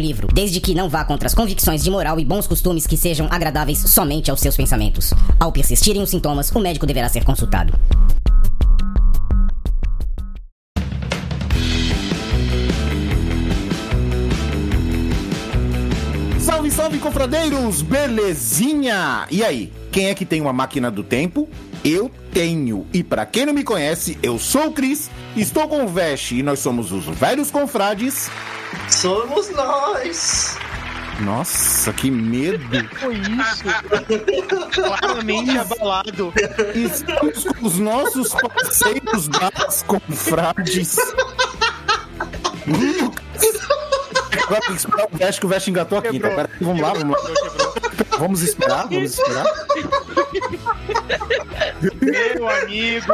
livro, desde que não vá contra as convicções de moral e bons costumes que sejam agradáveis somente aos seus pensamentos. Ao persistirem os sintomas, o médico deverá ser consultado. Salve, salve, confradeiros! Belezinha? E aí, quem é que tem uma máquina do tempo? Eu tenho. E pra quem não me conhece, eu sou o Cris, estou com o Veste e nós somos os velhos confrades. Somos nós! Nossa, que medo! Foi isso? Claramente abalado. Estamos com os nossos parceiros das confrades. Agora tem que esperar o Veste, que o Veste engatou aqui. Então, pera aí, vamos lá, vamos lá. Vamos esperar, vamos esperar. Meu amigo.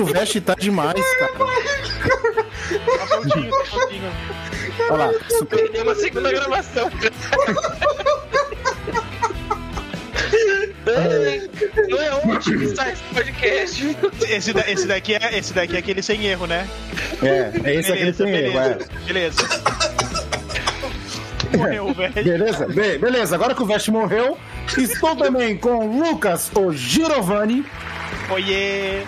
O Veste tá demais, cara. Tá prontinho, tá prontinho. Olha lá, super. Perdemos a segunda gravação. Não é que sai esse podcast. Esse, da- esse daqui é, esse daqui é aquele sem erro, né? É, é esse aqui que tem erro, é. beleza. Morreu, velho. Beleza? Be- beleza, agora que o Veste morreu, estou também com Lucas, o Girovani, Oiê.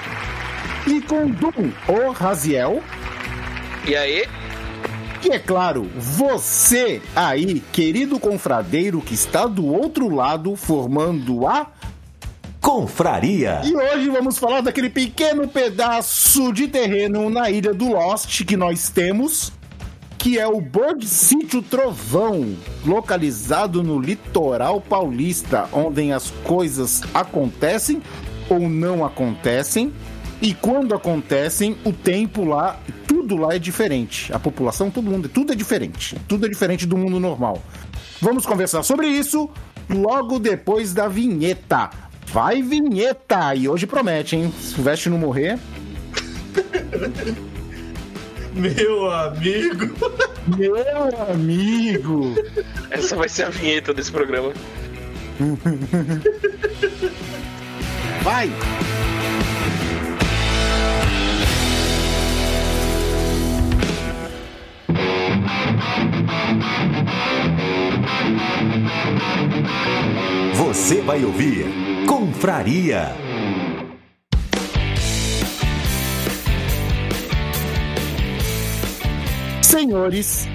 e com Dum, o Raziel. E aí? E é claro, você aí, querido confradeiro que está do outro lado formando a. Confraria. E hoje vamos falar daquele pequeno pedaço de terreno na ilha do Lost que nós temos, que é o Bird Sítio Trovão, localizado no litoral paulista, onde as coisas acontecem ou não acontecem. E quando acontecem, o tempo lá, tudo lá é diferente. A população, todo mundo, tudo é diferente. Tudo é diferente do mundo normal. Vamos conversar sobre isso logo depois da vinheta. Vai vinheta! E hoje promete, hein? Se o Veste não morrer. Meu amigo! Meu amigo! Essa vai ser a vinheta desse programa. Vai! Você vai ouvir Confraria. Senhores,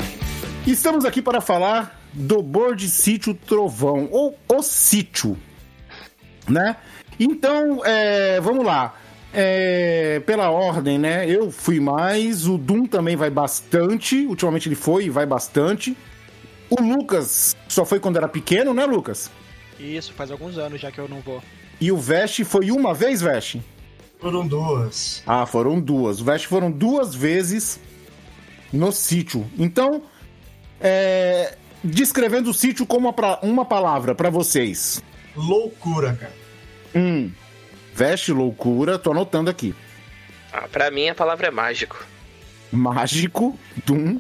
estamos aqui para falar do Board Sítio Trovão, ou o sítio, né? Então, é, vamos lá. É, pela ordem, né? Eu fui mais, o Doom também vai bastante. Ultimamente ele foi e vai bastante. O Lucas só foi quando era pequeno, né, Lucas? Isso, faz alguns anos já que eu não vou. E o Veste foi uma vez, Veste? Foram duas. Ah, foram duas. O Veste foram duas vezes no sítio. Então, é, descrevendo o sítio como uma, pra- uma palavra pra vocês. Loucura, cara. Hum. Veste loucura, tô anotando aqui. Ah, pra mim a palavra é mágico. Mágico, Doom,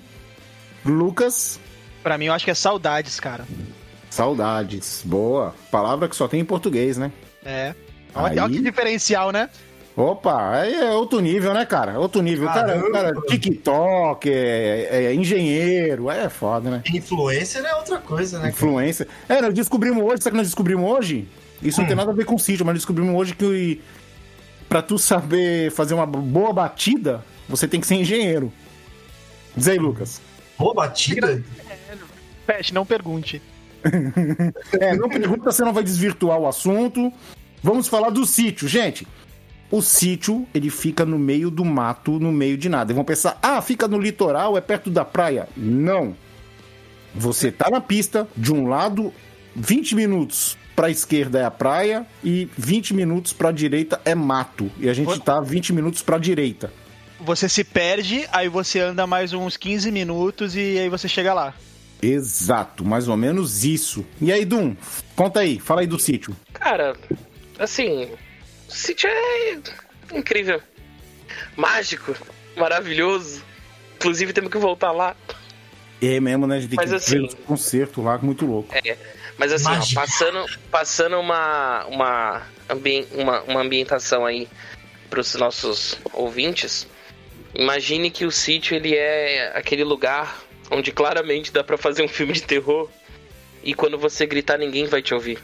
Lucas, Pra mim, eu acho que é saudades, cara. saudades. Boa. Palavra que só tem em português, né? É. Olha, Aí- olha que diferencial, né? Opa, aí é outro nível, né, cara? Outro nível. Cara, Caramba. cara TikTok, é, é engenheiro, é foda, né? Influencer é outra coisa, né? cara? Influência. É, nós descobrimos hoje, sabe o que nós descobrimos hoje? Isso não tem nada a ver com sítio, mas descobrimos hoje que pra tu saber fazer uma boa batida, você tem que ser engenheiro. Diz aí, Lucas. Boa batida? Pet, não pergunte. É, não pergunta, você não vai desvirtuar o assunto. Vamos falar do sítio, gente. O sítio, ele fica no meio do mato, no meio de nada. E vão pensar, ah, fica no litoral, é perto da praia. Não. Você tá na pista, de um lado, 20 minutos pra esquerda é a praia e 20 minutos pra direita é mato. E a gente tá 20 minutos pra direita. Você se perde, aí você anda mais uns 15 minutos e aí você chega lá. Exato, mais ou menos isso. E aí, Dum, conta aí, fala aí do sítio. Cara, assim, o sítio é incrível. Mágico, maravilhoso. Inclusive temos que voltar lá. É mesmo, né? A gente tem Mas que assim- ver os concertos lá, muito louco. É, mas assim, ó, passando, passando uma, uma, ambi- uma, uma ambientação aí pros nossos ouvintes, imagine que o sítio ele é aquele lugar onde claramente dá pra fazer um filme de terror e quando você gritar ninguém vai te ouvir.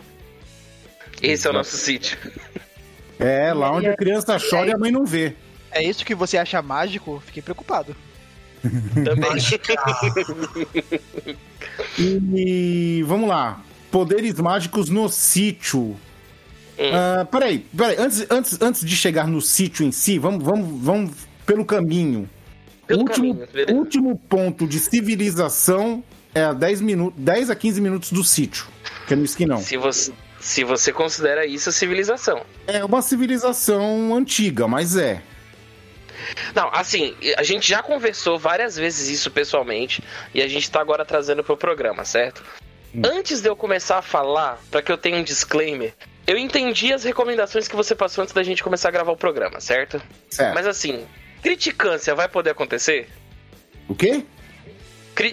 Esse é o nosso sítio. É, lá onde a criança chora e a mãe não vê. É isso que você acha mágico? Fiquei preocupado. Também. E vamos lá. Poderes mágicos no sítio. Ah, peraí, peraí. Antes, antes, antes de chegar no sítio em si, vamos, vamos, vamos pelo caminho. Pelo último, caminho, último ponto de civilização é a 10, minutos, 10 a 15 minutos do sítio, que é no esquinão. Se você, se você considera isso civilização. É uma civilização antiga, mas é. Não, assim, a gente já conversou várias vezes isso pessoalmente e a gente tá agora trazendo pro programa, certo? Antes de eu começar a falar, pra que eu tenha um disclaimer, eu entendi as recomendações que você passou antes da gente começar a gravar o programa, certo? Certo. Mas assim, criticância vai poder acontecer? O quê?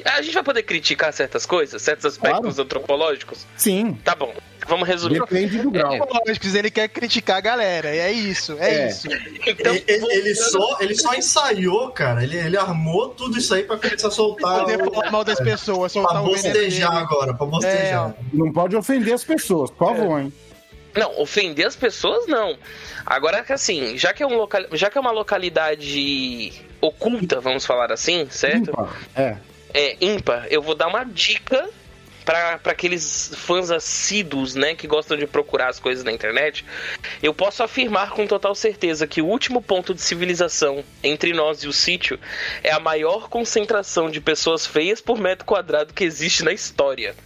A gente vai poder criticar certas coisas, certos aspectos antropológicos? Sim. Tá bom, vamos resumir. Depende do grau. Lógico, ele quer criticar a galera. E é isso, é, É. isso. Então, Ele, ele- ele só, ele só ensaiou, cara. Ele, ele armou tudo isso aí pra começar a soltar. Poder o- falar mal das pessoas, Pra soltar o veneno bostejar agora, pra bostejar. Não pode ofender as pessoas, por favor, hein? Não, ofender as pessoas não. Agora que assim, já que é, um local, já que é uma localidade oculta, vamos falar assim, certo? Ímpar. É. É ímpar, eu vou dar uma dica para aqueles fãs assíduos, né, que gostam de procurar as coisas na internet. Eu posso afirmar com total certeza que o último ponto de civilização entre nós e o sítio é a maior concentração de pessoas feias por metro quadrado que existe na história.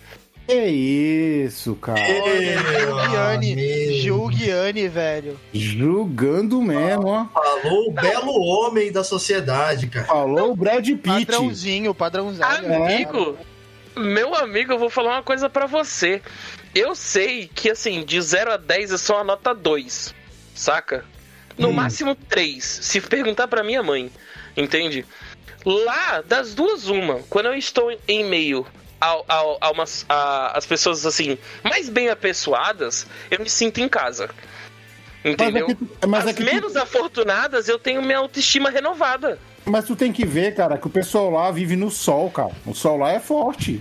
É isso, cara. Julgiane, amigo. Julgiane, velho. Julgando mesmo, ó. Falou o belo homem da sociedade, cara. Falou o Brad Pitt. Padrãozinho, padrãozinho. Amigo, meu amigo, eu vou falar uma coisa pra você. Eu sei que, assim, de 0 a 10 é só a nota 2, saca? No máximo 3, se perguntar pra minha mãe, entende? Lá, das duas, uma, quando eu estou em meio ao, ao, a umas, a, as pessoas, assim, mais bem apessoadas, eu me sinto em casa. Entendeu? Mas é que- mas As é que tu- menos afortunadas, eu tenho minha autoestima renovada. Mas tu tem que ver, cara, que o pessoal lá vive no sol, cara. O sol lá é forte.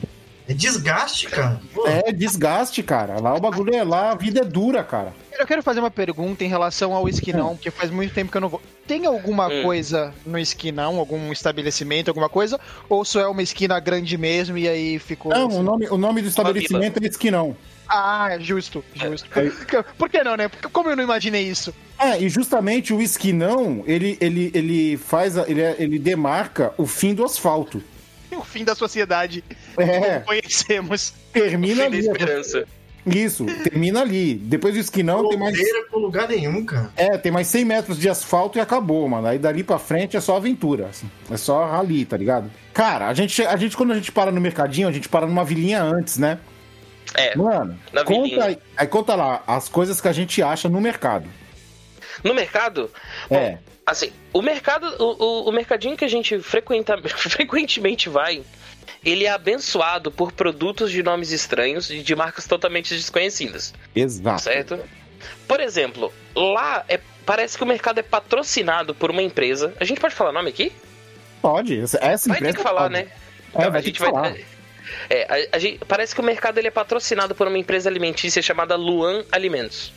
É desgaste, cara. Pô, É desgaste, cara. Lá o bagulho é lá, a vida é dura, cara. Eu quero fazer uma pergunta em relação ao esquinão, porque faz muito tempo que eu não vou. Tem alguma Hum. coisa no esquinão, algum estabelecimento, alguma coisa? Ou só é uma esquina grande mesmo e aí ficou. Não, assim? o nome, o nome do estabelecimento é esquinão. Ah, justo, justo. Por que não, né? Porque como eu não imaginei isso? É, e justamente o esquinão, ele, ele, ele faz, a- ele, é- ele demarca o fim do asfalto. O fim da sociedade. É, Como conhecemos. termina ali. esperança. Isso, termina ali. Depois do esquinão tem mais. Lugar nenhum, cara. É, tem mais 100 metros de asfalto e acabou, mano. Aí dali pra frente é só aventura. assim. É só rali, tá ligado? Cara, a gente, a gente, quando a gente para no mercadinho, a gente para numa vilinha antes, né? É, Mano, Na conta aí, aí conta lá as coisas que a gente acha no mercado. no mercado, É. assim, o mercado, o, o, o mercadinho que a gente frequenta, frequentemente vai, ele é abençoado por produtos de nomes estranhos e de marcas totalmente desconhecidas, Exato. certo? Por exemplo, lá é, parece que o mercado é patrocinado por uma empresa. A gente pode falar nome aqui? Pode. Essa Vai ter que falar, pode. né? É, a vai ter gente que falar. É, a- a gente- parece que o mercado ele é patrocinado por uma empresa alimentícia chamada Luan Alimentos.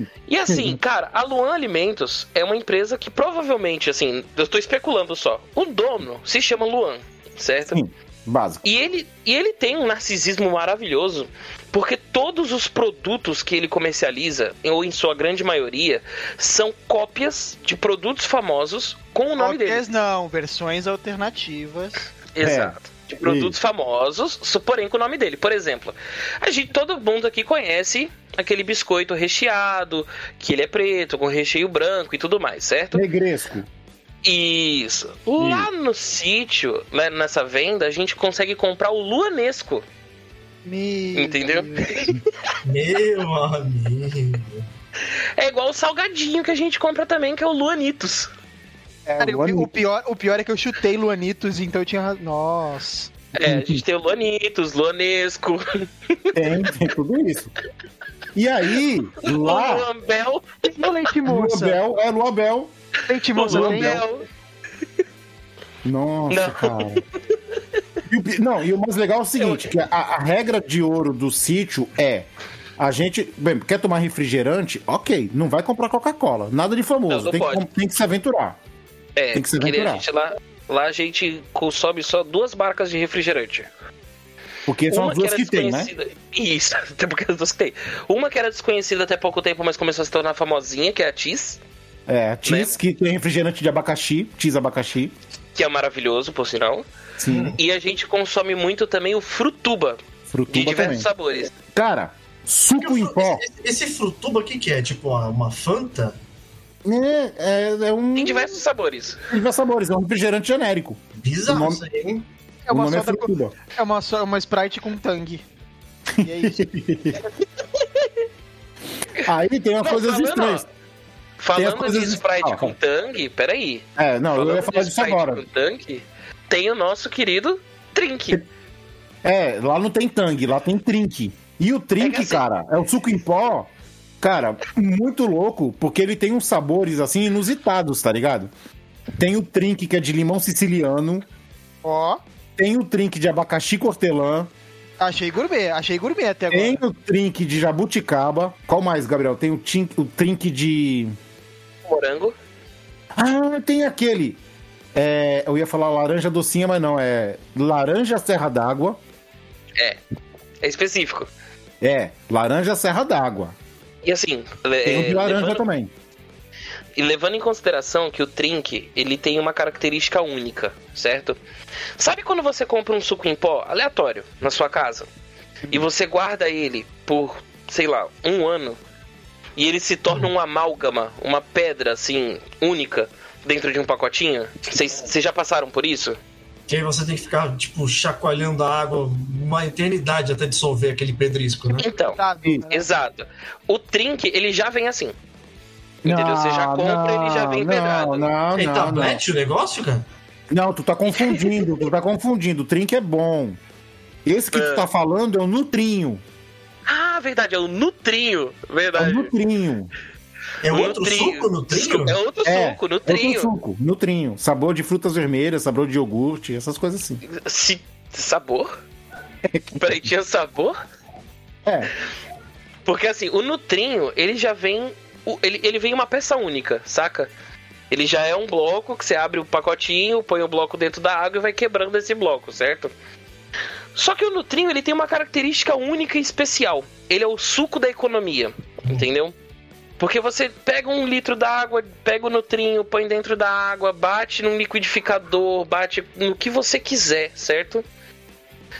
E assim, cara, a Luan Alimentos é uma empresa que provavelmente, assim, eu tô especulando só. O dono se chama Luan, certo? Sim, básico. E ele, e ele tem um narcisismo maravilhoso, porque todos os produtos que ele comercializa, ou em sua grande maioria, são cópias de produtos famosos com o nome dele. Cópias não, versões alternativas. Exato. De produtos famosos, so- porém com o nome dele. Por exemplo, a gente, todo mundo aqui conhece aquele biscoito recheado, que ele é preto, com recheio branco e tudo mais, certo? Negresco. Isso. Lá no sítio, né, nessa venda, a gente consegue comprar o Luanesco. Me... Entendeu? Meu amigo. É igual o salgadinho que a gente compra também, que é o Luanitos. É, Cara, o o, o pior, o pior é que eu chutei Luanitos, então eu tinha. Nossa. É, a gente tem o Luanitos, Luanesco, Tem, tem tudo isso. E aí, o lá, Luambel. E o leite moça? Luabel, é Luabel. Leite moça? Luambel. Nossa, Não. cara. E o não, e o mais legal é o seguinte, que a, a regra de ouro do sítio é a gente, bem, quer tomar refrigerante? Ok, não vai comprar Coca-Cola, nada de famoso, Não, não tem, que, tem que se aventurar. É, Tem que se que nem a aventurar. gente lá, lá a gente consome só duas marcas de refrigerante. Porque são Uma as duas era que tem, né? desconhecida. Isso, até porque as duas que tem. Uma que era desconhecida até pouco tempo, mas começou a se tornar famosinha, que é a Tis, É, Tis, que tem refrigerante de abacaxi, Tis abacaxi. que é maravilhoso, por sinal. Sim, E a gente consome muito também o Frutuba, de frutuba diversos também. sabores. Cara, suco em pó. Esse, esse frutuba aqui que é? Tipo uma Fanta? É, é, é um. Tem diversos sabores. Tem diversos sabores, é um refrigerante genérico. Bizarro nome- isso aí? É uma, é com- é uma, so- uma Sprite com tangue. E é isso. Aí tem umas coisas falando, estranhas. ó, Falando coisas de Sprite Ah, com tangue, peraí. É, não, eu Falando ia falar de disso agora. com tangue, tem o nosso querido Trink. É, lá não tem tangue, lá tem trink. E o trink, É assim- cara, é o suco em pó, cara, muito louco, porque ele tem uns sabores assim inusitados, tá ligado? Tem o trink que é de limão siciliano, Ó, tem o trink de abacaxi cortelã, achei gourmet, achei gourmet até agora. tem o trink de jabuticaba. Qual mais, Gabriel? Tem o, tin- o trink de. Morango. Ah, tem aquele. É, eu ia falar laranja docinha, mas não, é laranja serra d'água. É específico. É, laranja serra d'água. E assim, Tem o de laranja levando, também. e levando em consideração que o Trink, ele tem uma característica única, certo? Sabe quando você compra um suco em pó aleatório na sua casa e você guarda ele por, sei lá, um ano e ele se torna um amálgama, uma pedra assim única dentro de um pacotinho? Vocês já passaram por isso? Que aí você tem que ficar, tipo, chacoalhando a água uma eternidade até dissolver aquele pedrisco, né? Então, Tá, né? exato. O Trink, ele já vem assim. Entendeu? Você já Não, compra, ele já vem não, pedrado. Não, é não, não. tablete o negócio, cara? Não, tu tá confundindo, tu tá confundindo. O trink é bom. Esse que tu É. tá falando é o nutrinho. Ah, verdade, é o Nutrinho. É o Verdade. nutrinho. É outro Nutrinho. suco no trinho? É outro É, suco, Outro Nutrinho. suco, nutrinho. Sabor de frutas vermelhas, sabor de iogurte, essas coisas assim. Se... Sabor? Peraí, tinha sabor? É, Porque assim, o Nutrinho, ele já vem. Ele, ele vem uma peça única, saca? Ele já é um bloco que você abre o pacotinho, põe o bloco dentro da água e vai quebrando esse bloco, certo? Só que o Nutrinho, ele tem uma característica única e especial. Ele é o suco da economia, entendeu? Porque você pega um litro d'água, pega o Nutrinho, põe dentro da água, bate num liquidificador, bate no que você quiser, certo?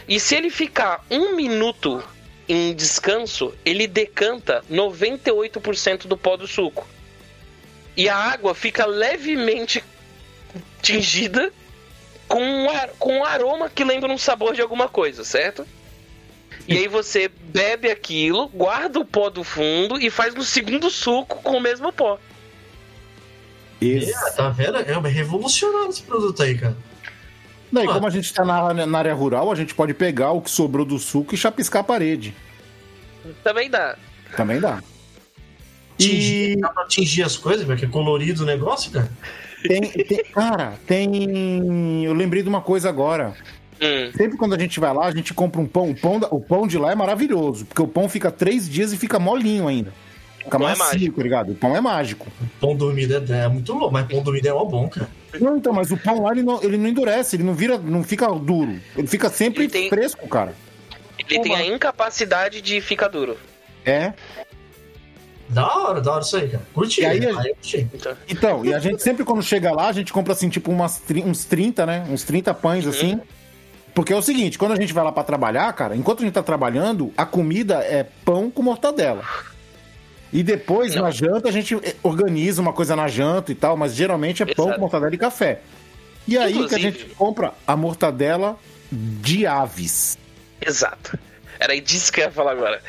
E se ele ficar um minuto em descanso, ele decanta 98% do pó do suco. E a água fica levemente tingida com um, com um aroma que lembra um sabor de alguma coisa, certo? E aí você bebe aquilo, guarda o pó do fundo e faz um segundo suco com o mesmo pó. esse. É, tá vendo? É revolucionário esse produto aí, cara. Daí, como a gente tá na, na área rural, a gente pode pegar o que sobrou do suco e chapiscar a parede. Também dá. Também dá. Tingir, E dá pra tingir as coisas, porque é colorido o negócio, cara. tem, tem- Cara, tem. Eu lembrei de uma coisa agora. Hum, Sempre quando a gente vai lá, a gente compra um pão. O pão, da- o pão de lá é maravilhoso, porque o pão fica três dias e fica molinho ainda. Fica pão é macio, mágico. tá ligado? O pão é mágico. Pão dormido é, é muito louco, mas pão dormido é mó bom, cara. Não, então, mas o pão lá ele não, ele não endurece, ele não vira, não fica duro. Ele fica sempre Ele tem- fresco, cara. ele tem a incapacidade de ficar duro. É. Da hora, da hora isso aí, cara. Curti. E aí, aí, a- eu curti. Então, Então, e a gente sempre quando chega lá, a gente compra assim, tipo umas, uns 30, né? Uns 30 pães assim. Porque é o seguinte, quando a gente vai lá pra trabalhar, cara, enquanto a gente tá trabalhando, a comida é pão com mortadela. E depois, na janta, a gente organiza uma coisa na janta e tal, mas geralmente é pão Exato. com mortadela e café. E aí que a Inclusive- gente compra a mortadela de aves. Exato. Era disso que eu ia falar agora.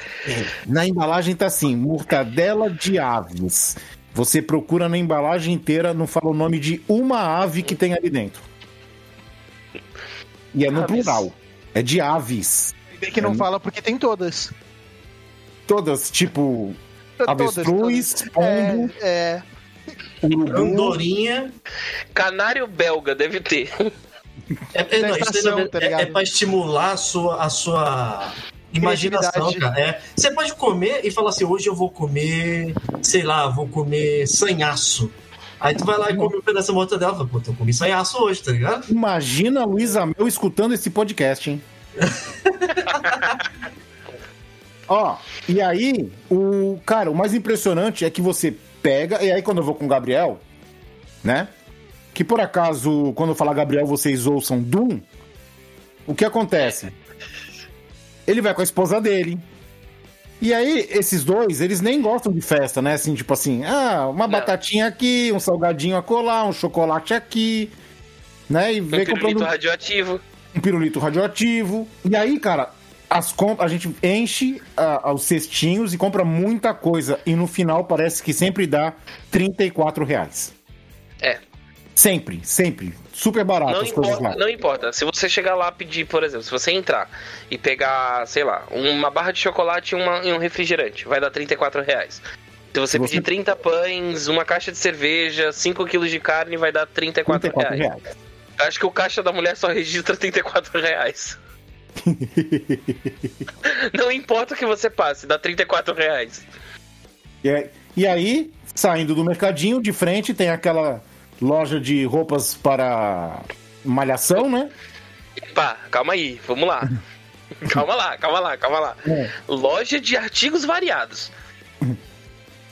Na embalagem tá assim, mortadela de aves. Você procura na embalagem inteira, não fala o nome de uma ave que tem ali dentro. E é no Aves. plural. É de aves. Bem que não fala porque tem todas. Todas, tipo, avestruz, pombo, É, é. urubu. Andorinha. Canário belga deve ter. É, é, não, estação, tá é, é pra estimular a sua, a sua imaginação, cara. É, você pode comer e falar assim, hoje eu vou comer, sei lá, vou comer sanhaço. Aí tu vai lá e come um pedaço da mortadela e fala, pô, eu comi sanhaço hoje, tá ligado? Imagina a Luísa Mel escutando esse podcast, hein? Ó, e aí, o cara, o mais impressionante é que você pega, e aí quando eu vou com o Gabriel, né? Que por acaso, quando eu falar Gabriel, vocês ouçam Doom, o que acontece? Ele vai com a esposa dele. E aí, esses dois, eles nem gostam de festa, né? Assim, tipo assim, ah, uma Não. batatinha aqui, um salgadinho acolá, um chocolate aqui, né? E Um vem pirulito comprando radioativo. um pirulito radioativo. E aí, cara, as comp a gente enche ah, os cestinhos e compra muita coisa. E no final parece que sempre dá 34 reais. É. Sempre, sempre. Super barato Não as coisas importa, lá. não importa. Se você chegar lá pedir, por exemplo, se você entrar e pegar, sei lá, uma barra de chocolate e, uma- e um refrigerante, vai dar 34 reais. Se você Se você- pedir 30 pães, uma caixa de cerveja, 5 quilos de carne, vai dar 34, 34 reais. reais. Acho que o caixa da mulher só registra 34 reais. não importa o que você passe, dá 34 reais. E, e aí, saindo do mercadinho, de frente tem aquela loja de roupas para malhação, né? Pá, calma aí, vamos lá. calma lá, calma lá, calma lá. É. Loja de artigos variados.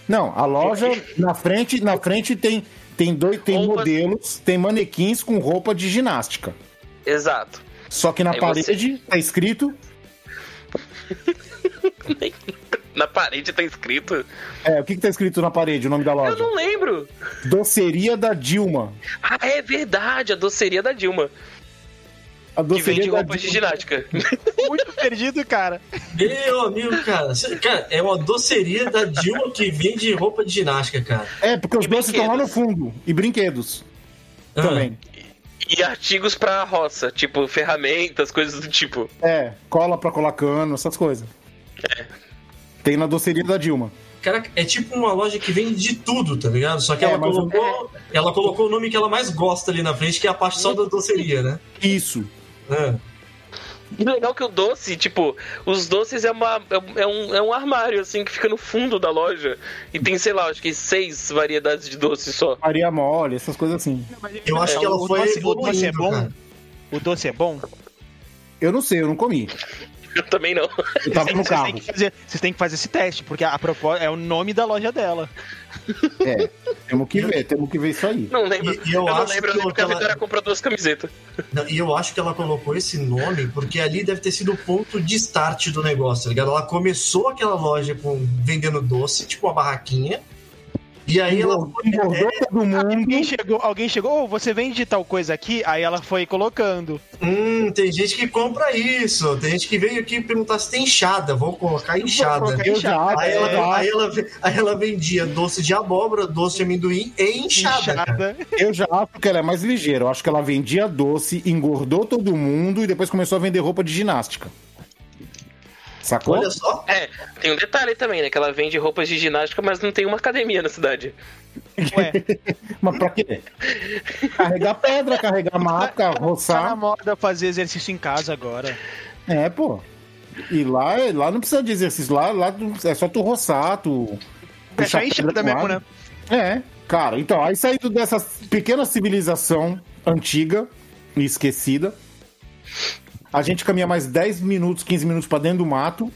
Não, a loja na frente, na frente tem tem dois tem Roupas- modelos, tem manequins com roupa de ginástica. Exato. Só que na Aí parede tá escrito Na parede tá escrito. É, o que, que tá escrito na parede, o nome da Eu loja? não lembro. Doceria da Dilma. Ah, é verdade, a doceria da Dilma. A Que doceria vende da roupas de ginástica. Muito perdido, cara. Meu amigo, cara. Cara, é uma doceria da Dilma que vende roupa de ginástica, cara. É, porque os E doces estão lá no fundo. E brinquedos Ah. também. E artigos pra roça, tipo ferramentas, coisas do tipo. É, cola pra colar cano, essas coisas. Tem na doceria da Dilma. Cara, é tipo uma loja que vende de tudo, tá ligado? Só que É, ela, colocou, ela colocou o nome que ela mais gosta ali na frente, que é a parte só da doceria, né? Isso. Ah. E legal que o doce, tipo, os doces é, uma, é, é um, é um armário, assim, que fica no fundo da loja. E tem, sei lá, acho que seis variedades de doce só. Maria mole, essas coisas assim. Eu acho que ela o foi doce, o doce é bom? cara. O doce é bom? Eu não sei, eu não comi. Eu também não. Eu tava no Vocês carro. têm, que fazer, vocês têm que fazer esse teste, porque a propósito é o nome da loja dela. É, temos que ver, temos que ver isso aí. Não lembro. E- e eu eu, não acho lembro, eu que lembro que a ela- Vitória comprou duas camisetas. Não, E eu acho que ela colocou esse nome porque ali deve ter sido o ponto de start do negócio, tá ligado? Ela começou aquela loja com vendendo doce, tipo uma barraquinha. E aí ela foi. Engordou é, todo mundo. Alguém chegou, alguém chegou, oh, você vende tal coisa aqui? Aí ela foi colocando. hum, tem gente que compra isso. Tem gente que veio aqui perguntar se tem enxada. Vou colocar enxada. colocar Eu já acho, Aí ela, aí, acho, ela, aí ela vendia doce de abóbora, doce de amendoim e enxada. eu já acho que ela é mais ligeira. Eu acho que ela vendia doce, engordou todo mundo e depois começou a vender roupa de ginástica. Sacou? Olha só. É, tem um detalhe também, né? Que ela vende roupas de ginástica, mas não tem uma academia na cidade. Ué, Mas pra quê? Carregar pedra, carregar maca, tá na roçar. moda fazer exercício em casa agora. É, pô. E lá, lá não precisa de exercício. Lá, lá tu- é só tu roçar, tu. É pedra com mesmo, né? É, cara, então, aí saindo dessa pequena civilização antiga e esquecida, a gente caminha mais 10 minutos, 15 minutos pra dentro do mato,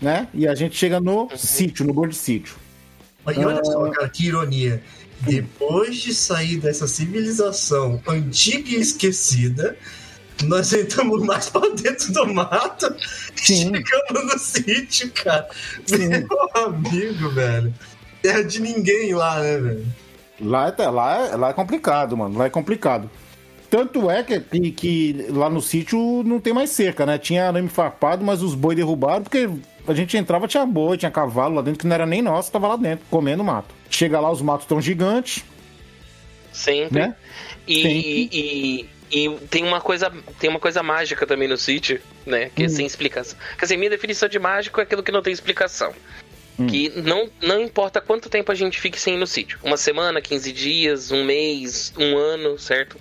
né? E a gente chega no sítio, no bordo de sítio. E olha só, cara, que ironia. Depois de sair dessa civilização antiga e esquecida, nós entramos mais pra dentro do mato Sim. chegamos no sítio, cara. Meu amigo, velho. Terra de ninguém lá, né, velho? Lá é, lá, é, lá é complicado, mano. Lá é complicado. Tanto é que, que, que lá no sítio não tem mais cerca, né? Tinha arame farpado, mas os boi derrubaram, porque a gente entrava, tinha boi, tinha cavalo lá dentro, que não era nem nosso, tava lá dentro, comendo mato. Chega lá, os matos tão gigantes, Sempre. né? E, Sempre. e, e tem uma coisa tem uma coisa mágica também no sítio, né? Que é Hum. sem explicação. Quer dizer, minha definição de mágico é aquilo que não tem explicação. Hum. Que não, não importa quanto tempo a gente fique sem ir no sítio. Uma semana, 15 dias, um mês, um ano, certo?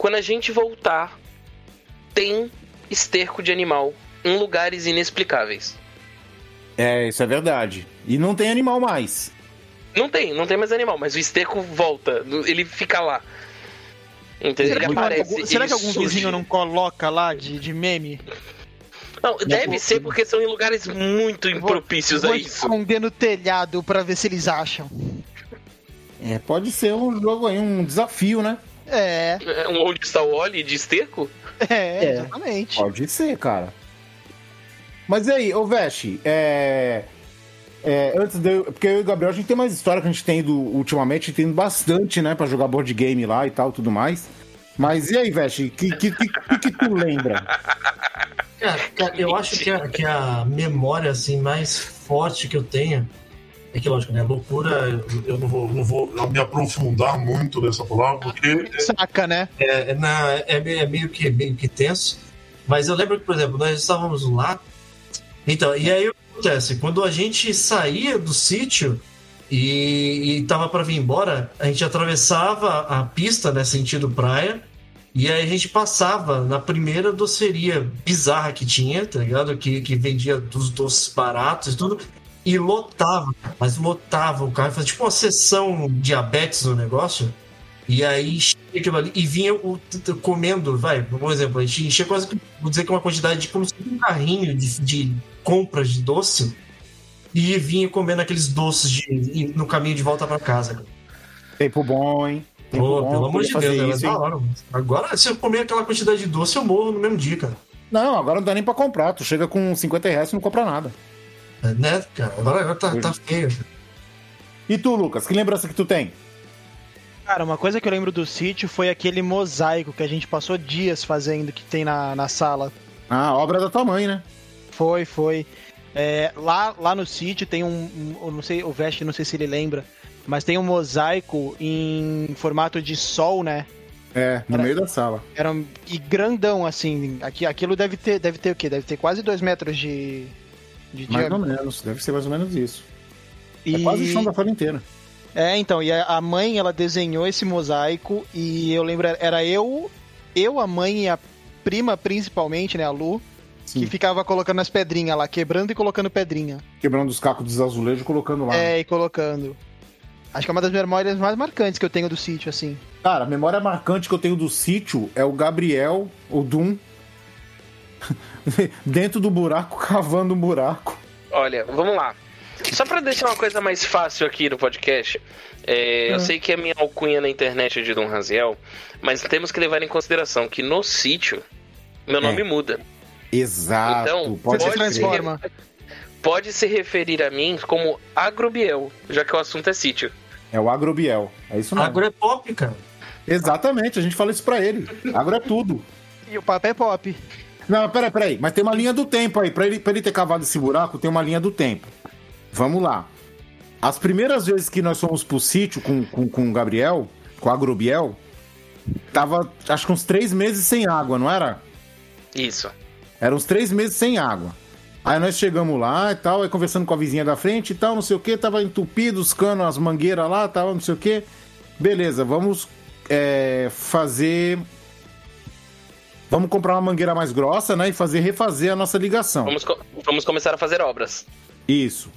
Quando a gente voltar, tem esterco de animal em lugares inexplicáveis. É, isso é verdade. E não tem animal mais. Não tem, não tem mais animal, mas o esterco volta, ele fica lá. Entendeu? Será, Ele que, aparece. algum, será que algum surge. vizinho não coloca lá de, de meme? Não, deve ser porque são em lugares muito impropícios Vou a isso. esconder no telhado pra ver se eles acham. É, pode ser um jogo aí, um desafio, né? É, É, Onde está o óleo de esterco? é, É. exatamente. Pode ser, cara. Mas e aí, ô Veste, é. é, antes de eu, Porque eu e o Gabriel, a gente tem mais história que a gente tem ido ultimamente, a gente tem ido bastante, né, pra jogar board game lá e tal, tudo mais. Mas e aí, Veste, o que, que, que, que, que tu lembra? Cara, cara, eu acho que a, que a memória assim, mais forte que eu tenho é que, lógico, né? Loucura, eu- não vou, não vou me aprofundar muito nessa palavra, porque Saca, né? é, é, na- é meio- é meio, que, meio que tenso. Mas eu lembro que, por exemplo, nós estávamos lá. Então, e aí o que acontece? Quando a gente saía do sítio e, e tava para vir embora, a gente atravessava a pista, né, sentido praia. E aí a gente passava na primeira doceria bizarra que tinha, tá ligado? Que, que vendia dos doces baratos e tudo. E lotava, mas lotava o carro. Fazia tipo uma sessão diabetes no negócio. E aí enchia aquilo ali. E vinha o, comendo, vai, por exemplo, a gente enchia quase que, vou dizer que uma quantidade de como se fosse um carrinho de, de compras de doce. E vinha comendo aqueles doces de, no caminho de volta para casa. Tempo bom, hein? Tempo Pô, bom, pelo amor de Deus, isso, hora. Agora, se eu comer aquela quantidade de doce, eu morro no mesmo dia, cara. Não, agora não dá nem pra comprar. Tu chega com 50 reais e não compra nada. Né, cara? Agora, agora tá, tá feio. E tu, Lucas, que lembrança que tu tem? Cara, uma coisa que eu lembro do sítio foi aquele mosaico que a gente passou dias fazendo que tem na, na sala. Ah, obra da tua mãe, né? Foi, foi. É, lá, lá no sítio tem um, um- eu não sei, o Veste, não sei se ele lembra, mas tem um mosaico em formato de sol, né? É, no Era- meio da sala. Era um- e grandão assim. Aqui, aquilo deve ter, deve ter o quê? Deve ter quase dois metros de, de Mais ou diâmetro. menos, deve ser mais ou menos isso. E... É quase o chão da sala inteira. É, então, e a a mãe, ela desenhou esse mosaico e eu lembro, era eu, eu, a mãe e a prima principalmente, né, a Lu, Sim. que ficava colocando as pedrinhas lá, quebrando e colocando pedrinha. Quebrando os cacos dos azulejos e colocando lá. É, e colocando. Acho que é uma das memórias mais marcantes que eu tenho do sítio, assim. Cara, a memória marcante que eu tenho do sítio é o Gabriel, o Doom, dentro do buraco, cavando um buraco. Olha, vamos lá. Só pra deixar uma coisa mais fácil aqui no podcast, é, eu sei que a minha alcunha na internet é de Dom Raziel, mas temos que levar em consideração que no sítio, meu nome muda. Exato. Então, pode Você ser. transforma. Pode se referir a mim como Agrobiel, já que o assunto é sítio. É o Agrobiel. É isso mesmo. Agro é pop, cara. Exatamente, a gente fala isso pra ele. Agro é tudo. E o papo é pop. Não, peraí, peraí. Mas tem uma linha do tempo aí. Pra ele, pra ele ter cavado esse buraco, tem uma linha do tempo. Vamos lá. As primeiras vezes que nós fomos pro sítio com, com, com o Gabriel, com o Agrobiel, tava acho que uns três meses sem água, não era? Isso. Eram uns três meses sem água. Aí nós chegamos lá e tal, aí conversando com a vizinha da frente e tal, não sei o que, tava entupido os canos, as mangueiras lá, tava não sei o que. Beleza, vamos é, fazer. Vamos comprar uma mangueira mais grossa, né? E fazer refazer a nossa ligação. Vamos, co- vamos começar a fazer obras. Isso.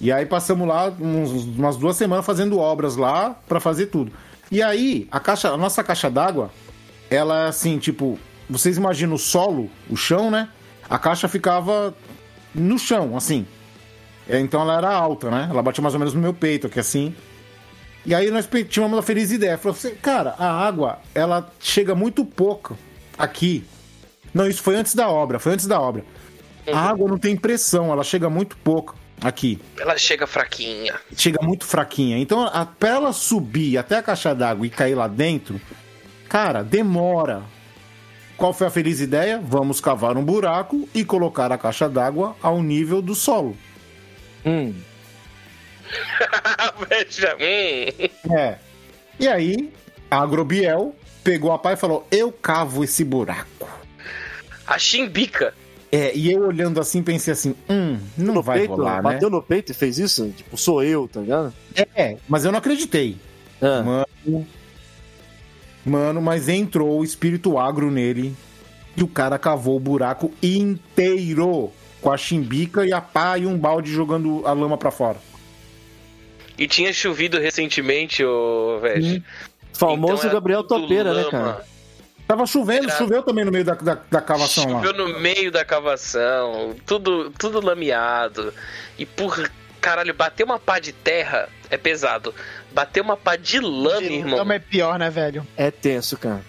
E aí passamos lá uns- umas duas semanas fazendo obras lá pra fazer tudo. E aí, a caixa, a nossa caixa d'água, ela é assim, tipo, vocês imaginam o solo, o chão, né? A caixa ficava no chão, assim. É, Então ela era alta, né? Ela batia mais ou menos no meu peito, aqui assim. E aí nós tínhamos uma feliz ideia. Falou assim, cara, a água, ela chega muito pouco aqui. Não, isso foi antes da obra, foi antes da obra. A água não tem pressão, ela chega muito pouco aqui. Ela chega fraquinha. Chega muito fraquinha. Então, a, pra ela subir até a caixa d'água e cair lá dentro, cara, demora. Qual foi a feliz ideia? Vamos cavar um buraco e colocar a caixa d'água ao nível do solo. Hum. Veja, hum. É. E aí, a Agrobiel pegou a pá e falou: Eu cavo esse buraco. A chimbica. É, e eu olhando assim, pensei assim: hum, não no vai peito, rolar, né? bateu no peito e fez isso? Tipo, sou eu, tá ligado? É, mas eu não acreditei. Ah. Mano. Mano, mas entrou o espírito agro nele e o cara cavou o buraco inteiro com a chimbica e a pá e um balde jogando a lama pra fora. E tinha chovido recentemente, ô velho. Famoso Então Gabriel Topeira, né, lama. cara? Tava chovendo, Era- choveu também no meio da, da, da cavação Choveu lá. no meio da cavação, tudo, tudo lameado. E por caralho, bater uma pá de terra é pesado. Bater uma pá de lama, irmão. Lama é pior, né, velho? É tenso, cara.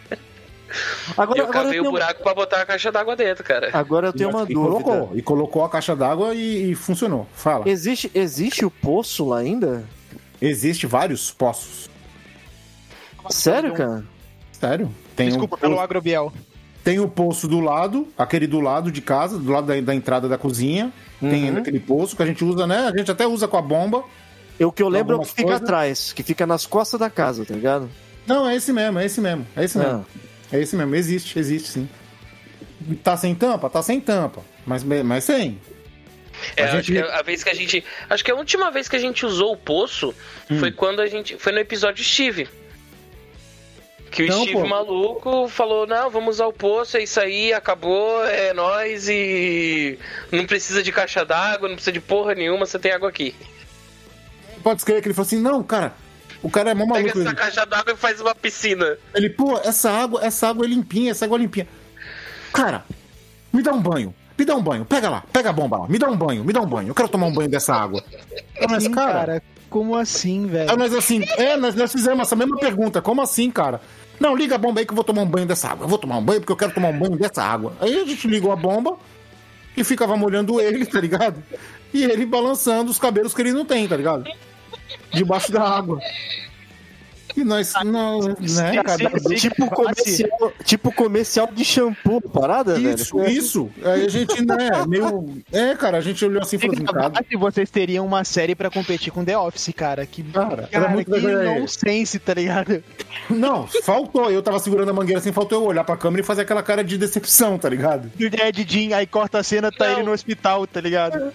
Agora, eu agora, cavei eu o buraco pra botar a caixa d'água dentro, cara. agora eu tenho uma e dúvida. colocou, e colocou a caixa d'água e, e funcionou. Fala. Existe, existe o poço lá ainda? Existe vários poços. Sério, cara? Sério? Tem Desculpa um pelo agrobiel. Tem o poço do lado, aquele do lado de casa, do lado da, da entrada da cozinha. Tem Uhum. aquele poço que a gente usa, né? A gente até usa com a bomba. O que eu lembro é o que fica coisas. atrás, que fica nas costas da casa, tá ligado? Não, é esse mesmo, é esse mesmo. É esse mesmo. É esse mesmo. Existe, existe sim. Tá sem tampa? Tá sem tampa. Mas, mas sem. É, A gente- a vez que a gente. Acho que a última vez que a gente usou o poço Hum. foi quando a gente. Foi no episódio Steve. Que o Não, Steve pô. maluco falou: não, vamos usar o poço, é isso aí, acabou, é nóis e. Não precisa de caixa d'água, não precisa de porra nenhuma, você tem água aqui. Pode escrever que ele falou assim: não, cara. O cara é mó Pega maluco. essa Ele, caixa d'água e faz uma piscina. ele, pô, essa água, essa água é limpinha, essa água é limpinha. Cara, me dá um banho. Me dá um banho. Pega lá, pega a bomba lá. Me dá um banho, me dá um banho. Eu quero tomar um banho dessa água. Mas, Sim, cara, cara, como assim, velho? Aí nós assim, é, nós, nós fizemos essa mesma pergunta. Como assim, cara? Não, liga a bomba aí que eu vou tomar um banho dessa água. Eu vou tomar um banho porque eu quero tomar um banho dessa água. Aí a gente ligou a bomba e ficava molhando ele, tá ligado? E ele balançando os cabelos que ele não tem, tá ligado? Debaixo da água. E nós, não, né, cara? Tipo comercial, tipo comercial de shampoo, parada, Isso, velho? isso. Aí a gente, né, meio. É, cara, a gente olhou assim e falou assim, cara. se vocês teriam uma série pra competir com The Office, cara. Que, Cara, cara, muito que alheia. nonsense, tá ligado? Não, faltou. Eu tava segurando a mangueira assim, faltou eu olhar pra câmera e fazer aquela cara de decepção, tá ligado? E o Ed Jean, aí corta a cena, tá Não. ele no hospital, tá ligado?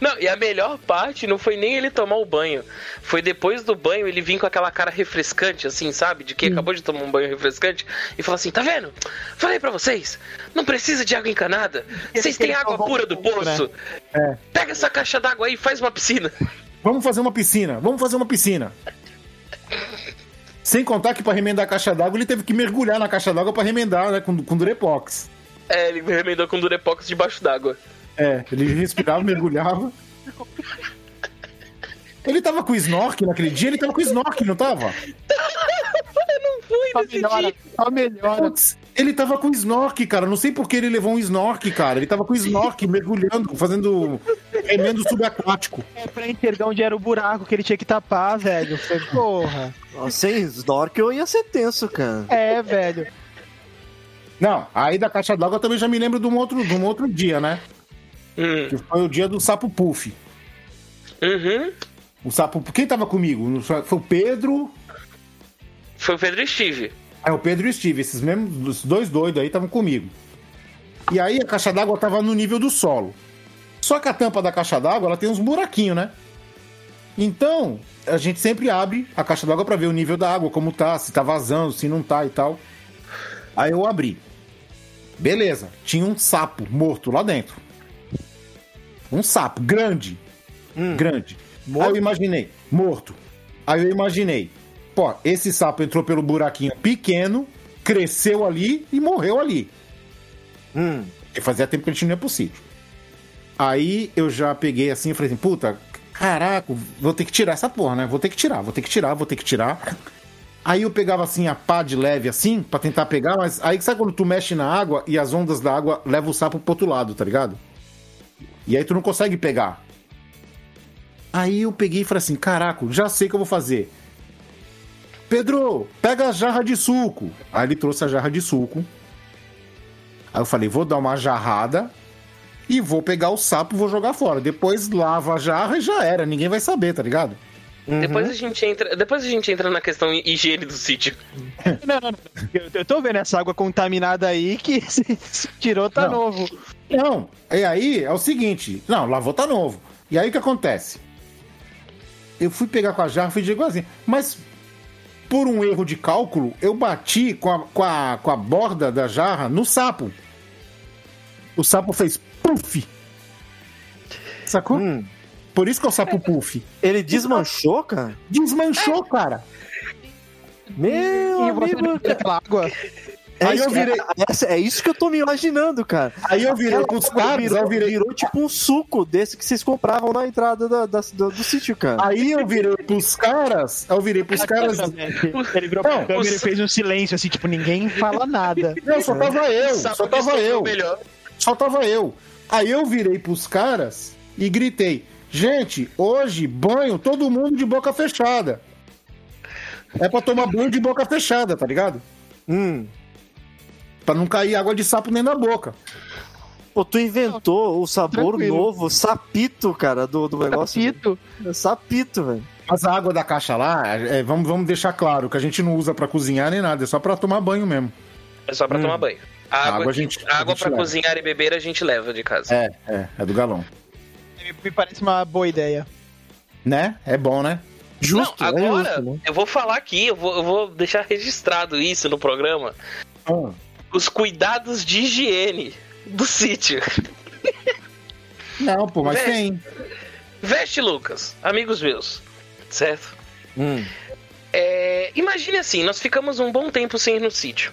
Não, e a melhor parte não foi nem ele tomar o banho. Foi depois do banho ele vir com aquela cara refrescante, assim, sabe? De que acabou de tomar um banho refrescante e falar assim: tá vendo? Falei pra vocês, não precisa de água encanada. Vocês têm água pura do né? poço. Pega essa caixa d'água aí e faz uma piscina. Vamos fazer uma piscina, vamos fazer uma piscina. Sem contar que pra remendar a caixa d'água, ele teve que mergulhar na caixa d'água pra remendar, né, com, com Durepox. É, ele remendou com Durepox debaixo d'água. É, ele respirava, mergulhava. Ele tava com snorkel naquele dia, ele tava com snorkel, não tava? Foi Só nesse melhora, dia. só melhora. Putz, ele tava com snorkel, cara. Não sei por que ele levou um snorkel, cara. Ele tava com snorkel, mergulhando, fazendo remendo subaquático. É pra enxergar onde era o buraco que ele tinha que tapar, velho. Foi, porra. Sem snorkel ia ser tenso, cara. É, velho. Não, aí da caixa d'água eu também já me lembro de um outro, de um outro dia, né? Hum, Que foi o dia do sapo puff. Uhum. O sapo. Quem tava comigo? Foi o Pedro. Foi o Pedro e Steve. É, o Pedro e o Steve. Esses mesmos os dois doidos aí estavam comigo. E aí a caixa d'água tava no nível do solo. Só que a tampa da caixa d'água ela tem uns buraquinhos, né? Então, a gente sempre abre a caixa d'água pra ver o nível da água, como tá, se tá vazando, se não tá e tal. Aí eu abri. Beleza, tinha um sapo morto lá dentro. Um sapo grande. Grande. Aí eu imaginei, morto. Aí eu imaginei, pô, esse sapo entrou pelo buraquinho pequeno, cresceu ali e morreu ali. Hum. Porque fazia tempo que a gente não ia pro sítio. Aí eu já peguei assim e falei assim, puta, caraca, vou ter que tirar essa porra, né? Vou ter que tirar, vou ter que tirar, vou ter que tirar. Aí eu pegava assim a pá de leve assim, pra tentar pegar, mas aí sabe quando tu mexe na água e as ondas da água levam o sapo pro outro lado, tá ligado? E aí tu não consegue pegar. Aí eu peguei e falei assim: caraca, já sei o que eu vou fazer. Pedro, pega a jarra de suco. Aí ele trouxe a jarra de suco. Aí eu falei: vou dar uma jarrada e vou pegar o sapo e vou jogar fora. Depois lava a jarra e já era, ninguém vai saber, tá ligado? Depois a gente entra. Depois a gente entra na questão higiene do sítio. Não, não, não. Eu, eu tô vendo essa água contaminada aí que se, se tirou tá Não. novo. Não, e aí é o seguinte: não, lavou tá novo. E aí o que acontece? Eu fui pegar com a jarra e fiz igualzinho. Mas por um erro de cálculo, eu bati com a, com a, com a borda da jarra no sapo. O sapo fez puff. Sacou? Hum. Por isso que é o sapo puff. Ele desmanchou, cara? Desmanchou, cara. Meu E você amigo, não cara. aquela água. É, Aí isso, eu virei- é, essa- é isso que eu tô me imaginando, cara. Aí eu virei pros caras, virou, eu virei. virou tipo um suco desse que vocês compravam na entrada da- da- do, do sítio, cara. Aí eu virei pros caras. Eu virei pros caras. Ele virou pra câmera e fez um silêncio, assim, tipo, ninguém fala nada. Não, só tava eu. Só tava eu. melhor. Só tava eu. Aí eu virei pros caras e gritei: Gente, hoje banho todo mundo de boca fechada. É pra tomar banho de boca fechada, tá ligado? Hum. Pra não cair água de sapo nem na boca. Pô, tu inventou o sabor Tranquilo. novo, sapito, cara, do, do negócio. Sapito. Sapito, velho. Mas a água da caixa lá, é, vamos, vamos deixar claro que a gente não usa pra cozinhar nem nada, é só pra tomar banho mesmo. É só pra Hum. tomar banho. A água, água a gente- a a água gente pra leva. cozinhar e beber a gente leva de casa. É, é, é do galão. Me- parece uma boa ideia. Né? É bom, né? Justo, Não, é agora, justo, né? eu vou falar aqui, eu vou, eu vou deixar registrado isso no programa. Ah, Os cuidados de higiene do sítio. Não, pô, mas Veste. tem. Veste, Lucas, amigos meus, certo? Hum. É, imagine assim, nós ficamos um bom tempo sem ir no sítio.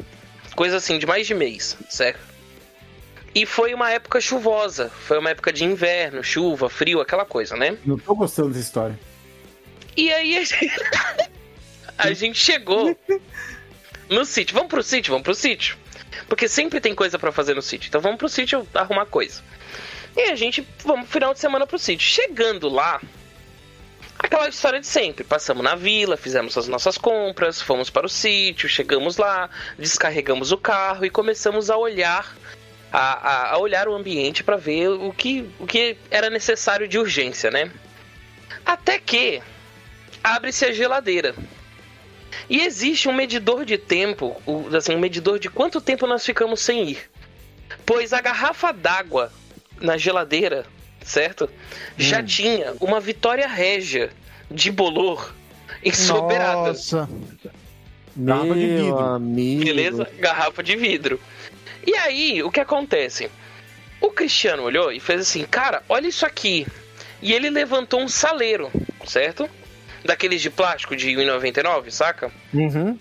Coisa assim, de mais de mês, certo? E foi uma época chuvosa. Foi uma época de inverno, chuva, frio, aquela coisa, né? Não tô gostando dessa história. E aí a gente, a gente chegou no sítio. Vamos pro sítio, vamos pro sítio. Porque sempre tem coisa pra fazer no sítio. Então vamos pro sítio arrumar coisa. E a gente, vamos final de semana pro sítio. Chegando lá, aquela história de sempre. Passamos na vila, fizemos as nossas compras, fomos para o sítio, chegamos lá, descarregamos o carro e começamos a olhar a, a- a olhar o ambiente para ver o que, o que era necessário de urgência, né? Até que abre-se a geladeira. E existe um medidor de tempo, o- assim, um medidor de quanto tempo nós ficamos sem ir. Pois a garrafa d'água na geladeira, certo? Já tinha uma Vitória Régia de bolor ensoberada. Nossa. Garrafa de Meu vidro. amigo. Beleza? Garrafa de vidro. E aí, o que acontece? O Cristiano olhou e fez assim: Cara, olha isso aqui. E ele levantou um saleiro, certo? Daqueles de plástico de 1,99, saca? Uhum.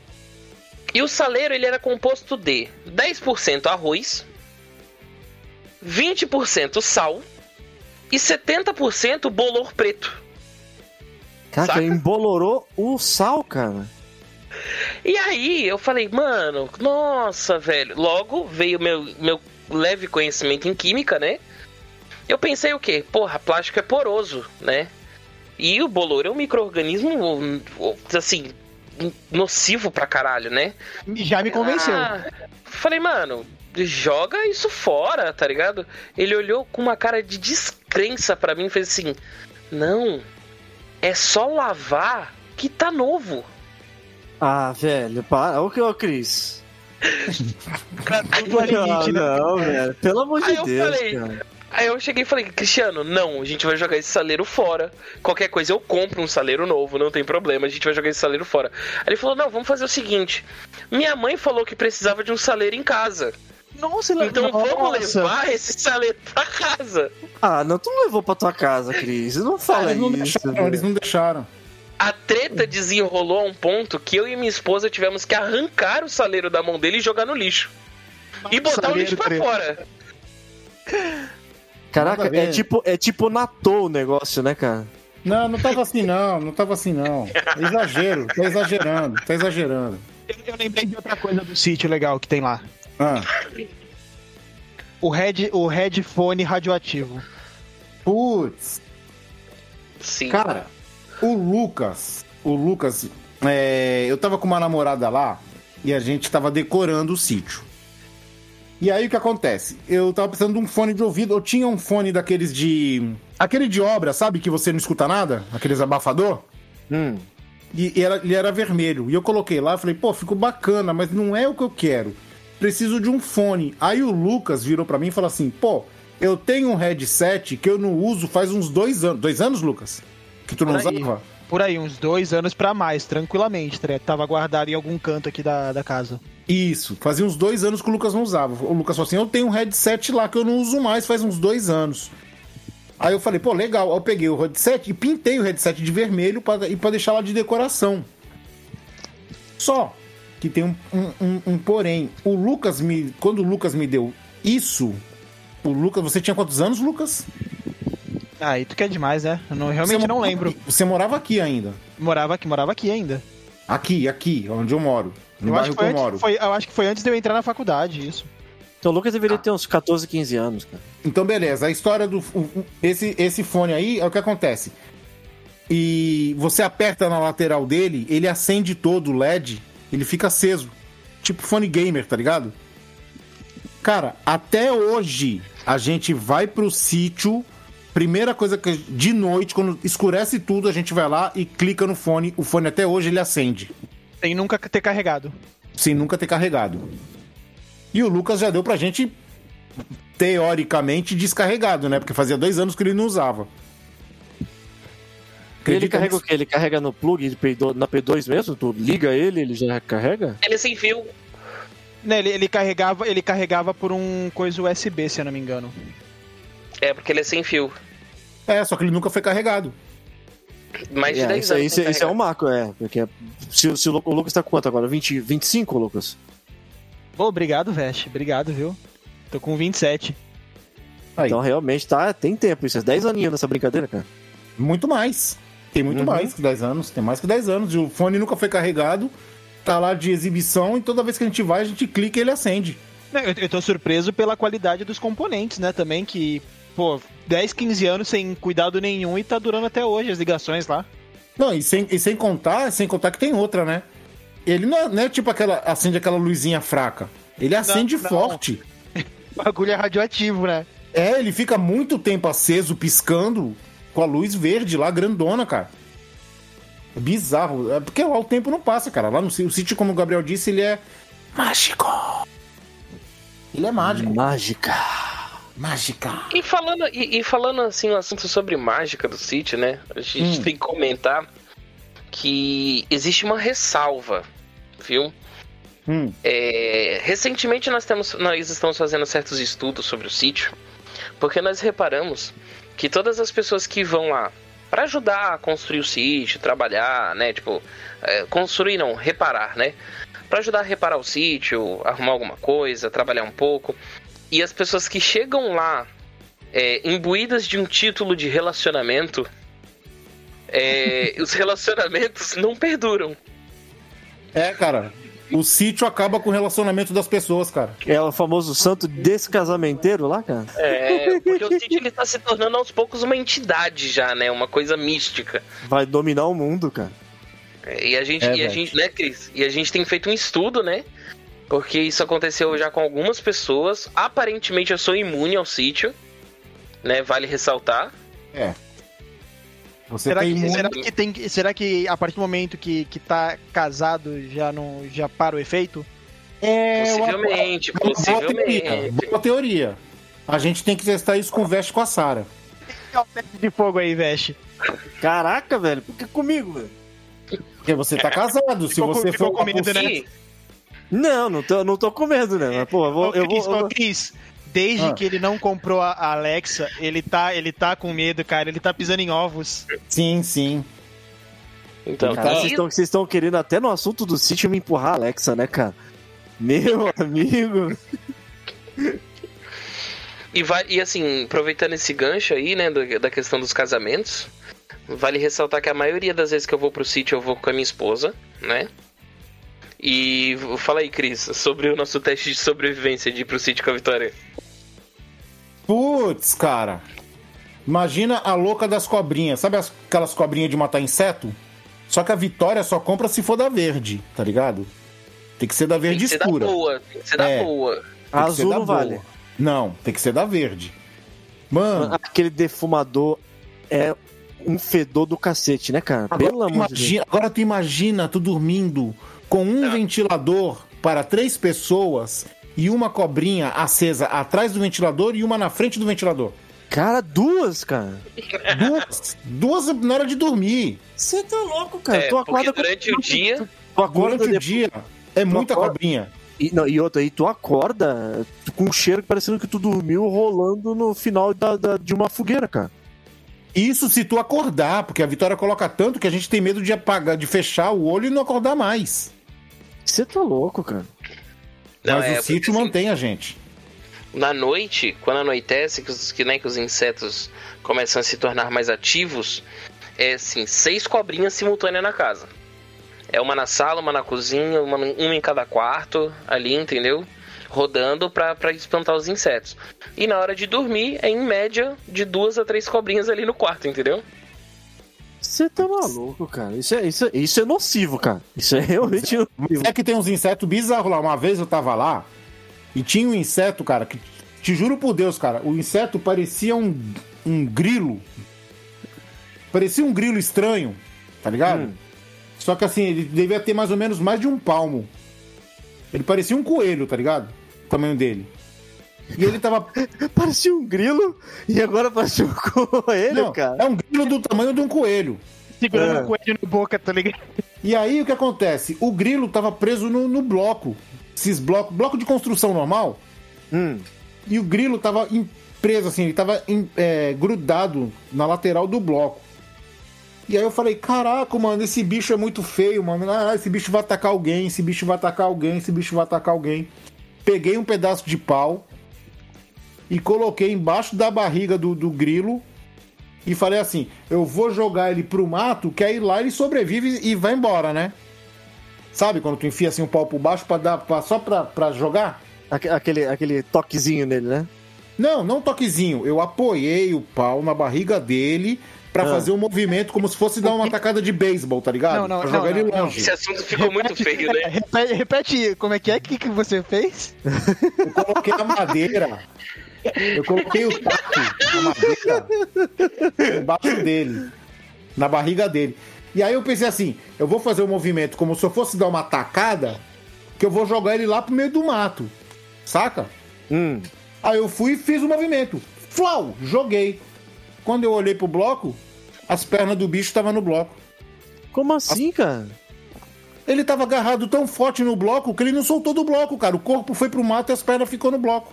E o saleiro ele era composto de 10% arroz, 20% sal e 70% bolor preto. Cara, Saca? embolorou o sal, cara. E aí eu falei, mano, nossa, velho. Logo veio meu, meu leve conhecimento em química, né? Eu pensei o quê? Porra, plástico é poroso, né? E o bolor é um micro-organismo, assim, nocivo pra caralho, né? Já me convenceu. Ah, falei, mano, joga isso fora, tá ligado? Ele olhou com uma cara de descrença pra mim e fez assim: Não, é só lavar que tá novo. Ah, velho, para. Ô, ô Cris. Tudo é limite, né? não, velho. Pelo amor de Aí eu Deus, falei- cara. Aí eu cheguei e falei, Cristiano, não, a gente vai jogar esse saleiro fora. Qualquer coisa eu compro um saleiro novo, não tem problema, a gente vai jogar esse saleiro fora. Aí ele falou, não, vamos fazer o seguinte. Minha mãe falou que precisava de um saleiro em casa. Nossa, ele- Então vamos nossa. levar esse saleiro pra casa. Ah, não, tu não levou pra tua casa, Cris. Não fala eles não isso. deixaram, eles não deixaram. A treta desenrolou a um ponto que eu e minha esposa tivemos que arrancar o saleiro da mão dele e jogar no lixo. E botar o lixo pra treta. fora. Caraca, é tipo, é tipo Natô o negócio, né, cara? Não, não tava assim não, não tava assim não. Exagero, tá exagerando, tá exagerando. Eu, eu lembrei de outra coisa do sítio legal que tem lá. Ah, O, head, o headphone radioativo. putz, Sim. cara, o Lucas, o Lucas, é, eu tava com uma namorada lá e a gente tava decorando o sítio. E aí o que acontece? Eu tava precisando de um fone de ouvido, eu tinha um fone daqueles de. Aquele de obra, sabe? Que você não escuta nada? Aqueles abafador? Hum. E e era, ele era vermelho. E eu coloquei lá, falei, pô, ficou bacana, mas não é o que eu quero. Preciso de um fone. Aí o Lucas virou pra mim e falou assim, pô, eu tenho um headset que eu não uso faz uns dois anos. Dois anos, Lucas? Que tu não aí. Por aí, uns dois anos pra mais, tranquilamente. ligado? Tava guardado em algum canto aqui da, da casa. Isso, fazia uns dois anos que o Lucas não usava. O Lucas falou assim: eu tenho um headset lá que eu não uso mais faz uns dois anos. Aí eu falei, pô, legal. Eu peguei o headset e pintei o headset de vermelho pra, pra deixar lá de decoração. Só que tem um, um, um- um porém. O Lucas me. Quando o Lucas me deu isso, o Lucas. Você tinha quantos anos, Lucas? Ah, aí tu quer demais, né? Eu não, realmente Você não morava lembro. aqui- Você morava aqui ainda. Morava aqui, morava aqui ainda. Aqui, aqui, onde eu moro. No Eu acho, bairro que eu moro. antes, foi, eu acho que foi antes de eu entrar na faculdade, isso. Então o Lucas deveria ter uns 14, 15 anos, cara. Então, beleza. A história do. o- o- esse, esse fone aí é o que acontece. E você aperta na lateral dele, ele acende todo o LED, ele fica aceso. Tipo fone gamer, tá ligado? Cara, até hoje a gente vai pro sítio. Primeira coisa que de noite, quando escurece tudo, a gente vai lá e clica no fone. O fone até hoje ele acende, Sem nunca ter carregado. sem nunca ter carregado. E o Lucas já deu pra gente, teoricamente, descarregado, né? Porque fazia dois anos que ele não usava. ele Acredita carrega nisso? o quê? Ele carrega no plug de P2 na P2 mesmo? Tu liga ele, ele já carrega? Ele é sem fio. Né, ele, ele carregava, ele carregava por um coisa USB, se eu não me engano. É, porque ele é sem fio. É, só que ele nunca foi carregado. Mais de É, 10 isso, anos. isso, sem isso é um marco, é. Porque se, se o, Lu- o Lucas tá quanto agora? 20, 25, Lucas? Pô, obrigado, Vest. Obrigado, viu? Tô com 27. Aí, Então realmente tá, tem tempo. Isso é 10 aninhos nessa brincadeira, cara. muito mais. Tem muito Uhum. mais que 10 anos. Tem mais que 10 anos. E o fone nunca foi carregado. Tá lá de exibição e toda vez que a gente vai, a gente clica e ele acende. Eu, eu tô surpreso pela qualidade dos componentes, né? Também que, pô, 10, 15 anos sem cuidado nenhum e tá durando até hoje as ligações lá. Não, e sem, e sem contar, sem contar que tem outra, né? Ele não é, não é tipo aquela. acende aquela luzinha fraca. Ele acende não. forte. O bagulho é radioativo, né? É, ele fica muito tempo aceso, piscando, com a luz verde lá, grandona, cara. É bizarro. É porque lá o tempo não passa, cara. Lá no o sítio, como o Gabriel disse, ele é mágico. Ele é mágico. Mágica. Mágica. E falando, e, e falando assim, um assunto sobre mágica do sítio, né? A gente Hum. tem que comentar que existe uma ressalva, viu? Hum, É, recentemente nós, temos, nós estamos fazendo certos estudos sobre o sítio, porque nós reparamos que todas as pessoas que vão lá para ajudar a construir o sítio, trabalhar, né? Tipo, é, construir não, reparar, né? Para ajudar a reparar o sítio, arrumar alguma coisa, trabalhar um pouco. E as pessoas que chegam lá é, imbuídas de um título de relacionamento, é, os relacionamentos não perduram. É, cara. O sítio acaba com o relacionamento das pessoas, cara. É o famoso santo descasamenteiro lá, cara. É, porque o sítio ele tá se tornando aos poucos uma entidade já, né? Uma coisa mística. Vai dominar o mundo, cara. É, E a gente, É, e a gente, né, Cris? E a gente tem feito um estudo, né? Porque isso aconteceu já com algumas pessoas. Aparentemente eu sou imune ao sítio, né? Vale ressaltar. É. Você Será tem que, será que tem será que a partir do momento que, que tá casado já não já para o efeito? É, uma- Possivelmente, uma boa teoria. possivelmente. Boa teoria. A gente tem que testar isso com o Veste com a Sara. É o teste de fogo aí, Veste. Caraca, velho. Por que comigo, velho? Porque você tá casado. Se Ficou você ficou for com medo, né? Não, não tô, não tô com medo, né? Mas, pô, eu vou. Ô, Eu Cris, vou, eu ô, vou- Cris, desde Ah. que ele não comprou a Alexa, ele tá, ele tá com medo, cara. Ele tá pisando em ovos. Sim, sim. então, Cara, e- vocês estão- vocês estão querendo até no assunto do sítio me empurrar a Alexa, né, cara? Meu amigo. E, vai, e assim, aproveitando esse gancho aí, né, do- da questão dos casamentos, Vale ressaltar que a maioria das vezes que eu vou pro sítio eu vou com a minha esposa, né? E fala aí, Cris, sobre o nosso teste de sobrevivência de ir pro sítio com a Vitória. Putz, cara. Imagina a louca das cobrinhas. Sabe as- aquelas cobrinhas de matar inseto? Só que a Vitória só compra se for da verde, tá ligado? Tem que ser da Tem verde que ser da escura. boa, tem que ser da É. boa. Tem Azul não boa. vale. Não, tem que ser da verde. Mano, Aquele defumador é um fedor do cacete, né, cara? Pelo agora, tu amor de Deus. imagina, agora tu imagina tu dormindo com um ventilador para três pessoas e uma cobrinha acesa atrás do ventilador e uma na frente do ventilador. Cara, duas, cara. Duas, duas na hora de dormir. Você tá louco, cara. É, tu acorda com- durante o dia. Tu acorda Durante o dia é muita acorda- cobrinha. E, não, e outra, aí tu acorda com um cheiro parecendo que tu dormiu rolando no final da, da- de uma fogueira, cara. Isso se tu acordar, porque a Vitória coloca tanto que a gente tem medo de apagar, de fechar o olho e não acordar mais. Você tá louco, cara. Não, Mas é, o sítio assim, mantém a gente. Na noite, quando anoitece, que os, que, né, que os insetos começam a se tornar mais ativos, é assim, seis cobrinhas simultâneas na casa. É uma na sala, uma na cozinha, uma, uma em cada quarto, ali, entendeu? Rodando pra, pra espantar os insetos. E na hora de dormir, é em média de duas a três cobrinhas ali no quarto, entendeu? Você tá maluco, cara. Isso é, isso, é, isso é nocivo, cara. Isso é realmente nocivo. É que tem uns insetos bizarros lá. Uma vez eu tava lá e tinha um inseto, cara, que te juro por Deus, cara, o inseto parecia um, um grilo. Parecia um grilo estranho, tá ligado? Hum. Só que assim, ele devia ter mais ou menos mais de um palmo. Ele parecia um coelho, tá ligado? O tamanho dele. E ele tava. Parecia um grilo e agora parece um coelho, Não, cara. é um grilo do tamanho de um coelho. Segurando É. o coelho na boca, tá ligado? E aí o que acontece? O grilo tava preso no, no bloco. Esses blocos. Bloco de construção normal. Hum. E o grilo tava em- preso, assim, ele tava em- é, grudado na lateral do bloco. E aí eu falei, caraca, mano, esse bicho é muito feio, mano. Ah, esse bicho vai atacar alguém, esse bicho vai atacar alguém, esse bicho vai atacar alguém. Peguei um pedaço de pau e coloquei embaixo da barriga do, do grilo e falei assim: eu vou jogar ele pro mato, que aí lá ele sobrevive e vai embora, né? Sabe quando tu enfia assim um pau por baixo pra dar, pra- só pra, pra jogar? Aque- Aquele, aquele toquezinho nele, né? Não, não toquezinho. Eu apoiei o pau na barriga dele pra Ah. fazer um movimento como se fosse dar uma tacada de beisebol, tá ligado? Não, não, pra não, jogar ele não, não. longe. Esse assunto ficou muito feio, né? Repete, repete como é que é? O que, que você fez? Eu coloquei a madeira. Eu coloquei o taco da madeira embaixo dele. Na barriga dele. E aí eu pensei assim, eu vou fazer o movimento como se eu fosse dar uma tacada, que eu vou jogar ele lá pro meio do mato. Saca? Hum. Aí eu fui e fiz o movimento. Flau! Joguei. Quando eu olhei pro bloco, as pernas do bicho estavam no bloco. Como assim, cara? Ele tava agarrado tão forte no bloco que ele não soltou do bloco, cara. O corpo foi pro mato e as pernas ficou no bloco.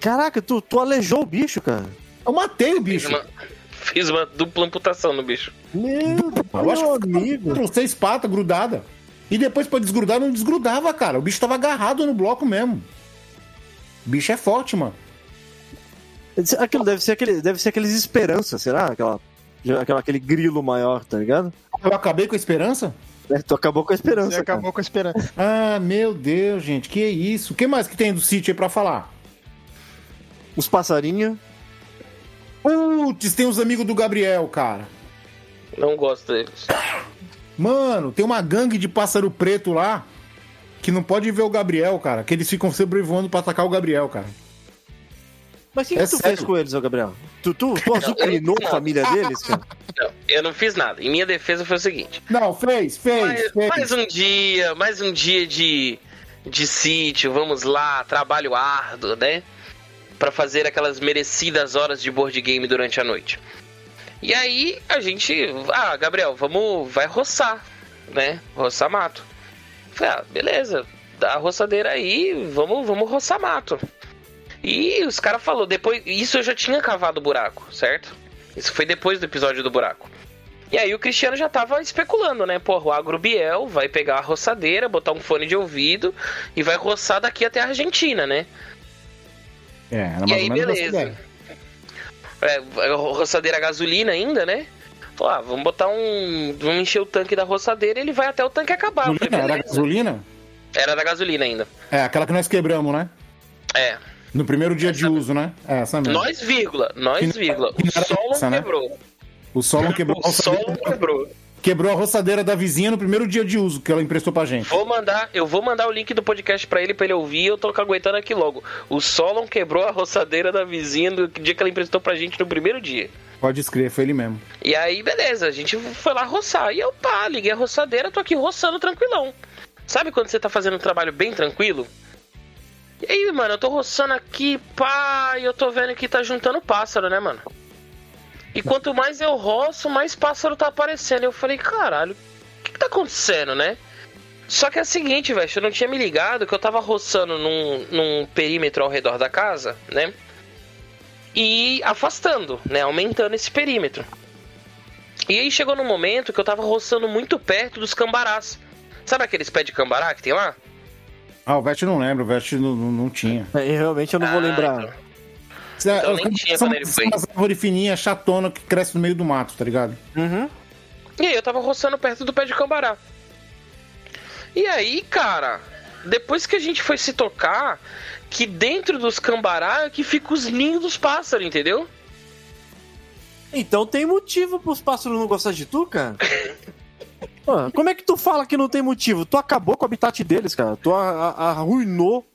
Caraca, tu, tu aleijou o bicho, cara. Eu matei o Fiz bicho. uma, fiz uma dupla amputação no bicho. Meu, Eu acho amigo. com seis patas grudada. E depois pra desgrudar, não desgrudava, cara. O bicho tava agarrado no bloco mesmo. O bicho é forte, mano. Aquilo deve ser, aquele, deve ser aqueles esperança, será? Aquela, aquela, aquele grilo maior, tá ligado? Eu acabei com a esperança? É, tu acabou com a esperança. Você acabou com a esperança. Ah, meu Deus, gente. Que isso? O que mais que tem do sítio aí pra falar? Os passarinhos. Putz, tem os amigos do Gabriel, cara. Não gosto deles. Mano, tem uma gangue de pássaro preto lá que não pode ver o Gabriel, cara. Que eles ficam sobrevoando pra atacar o Gabriel, cara. Mas o que, É que tu sério. fez com eles, ô Gabriel? Tu, tu, tu azucrinou a família deles, cara? Não, eu não fiz nada. Em minha defesa foi o seguinte: Não, fez, fez, mais, fez. mais um dia, mais um dia de, de sítio, vamos lá, trabalho árduo, né? Pra fazer aquelas merecidas horas de board game durante a noite. E aí a gente, ah, Gabriel, vamos, vai roçar, né? Roçar mato. Falei, ah, beleza, dá a roçadeira aí, vamos, vamos roçar mato. E os caras falaram, depois, isso eu já tinha cavado o buraco, certo? Isso foi depois do episódio do buraco. E aí o Cristiano já tava especulando, né? Pô, o Agrobiel vai pegar a roçadeira, botar um fone de ouvido e vai roçar daqui até a Argentina, né? É, era E mais aí, ou menos essa beleza. É, roçadeira a gasolina ainda, né? Falou, ah, vamos botar um. Vamos encher o tanque da roçadeira e ele vai até o tanque acabar. Falei? Era gasolina? Era da gasolina ainda. É, aquela que nós quebramos, né? É. No primeiro dia de uso, né? É, essa mesmo. Nós, vírgula. Nós, não- vírgula. não O Solon essa, né? quebrou. O Solon quebrou a O roçadeira, quebrou. Quebrou a roçadeira da vizinha no primeiro dia de uso que ela emprestou pra gente. Vou mandar, eu vou mandar o link do podcast pra ele, pra ele ouvir. Eu tô aguentando aqui logo. O Solon quebrou a roçadeira da vizinha do dia que ela emprestou pra gente no primeiro dia. Pode escrever, foi ele mesmo. E aí, beleza, a gente foi lá roçar. E eu, pá, liguei a roçadeira, tô aqui roçando tranquilão. Sabe quando você tá fazendo um trabalho bem tranquilo? E aí, mano, eu tô roçando aqui, pá, e eu tô vendo que tá juntando pássaro, né, mano? E quanto mais eu roço, mais pássaro tá aparecendo. Eu falei, caralho, o que, que tá acontecendo, né? Só que é o seguinte, velho, eu não tinha me ligado que eu tava roçando num, num perímetro ao redor da casa, né? E afastando, né? Aumentando esse perímetro. E aí chegou num momento que eu tava roçando muito perto dos cambarás. Sabe aqueles pés de cambará que tem lá? Ah, o Vest não lembra, o Vest não, não, não tinha. É, realmente eu não vou Ah, lembrar. então. Cê- Então os nem tinha são, quando ele foi. umas árvores fininhas, chatona, que cresce no meio do mato, tá ligado? Uhum. E aí eu tava roçando perto do pé de cambará. E aí, cara, depois que a gente foi se tocar, que dentro dos cambará é que fica os ninhos dos pássaros, entendeu? Então tem motivo pros pássaros não gostar de tu, cara? Ah, como é que tu fala que não tem motivo? Tu acabou com o habitat deles, cara. Tu arruinou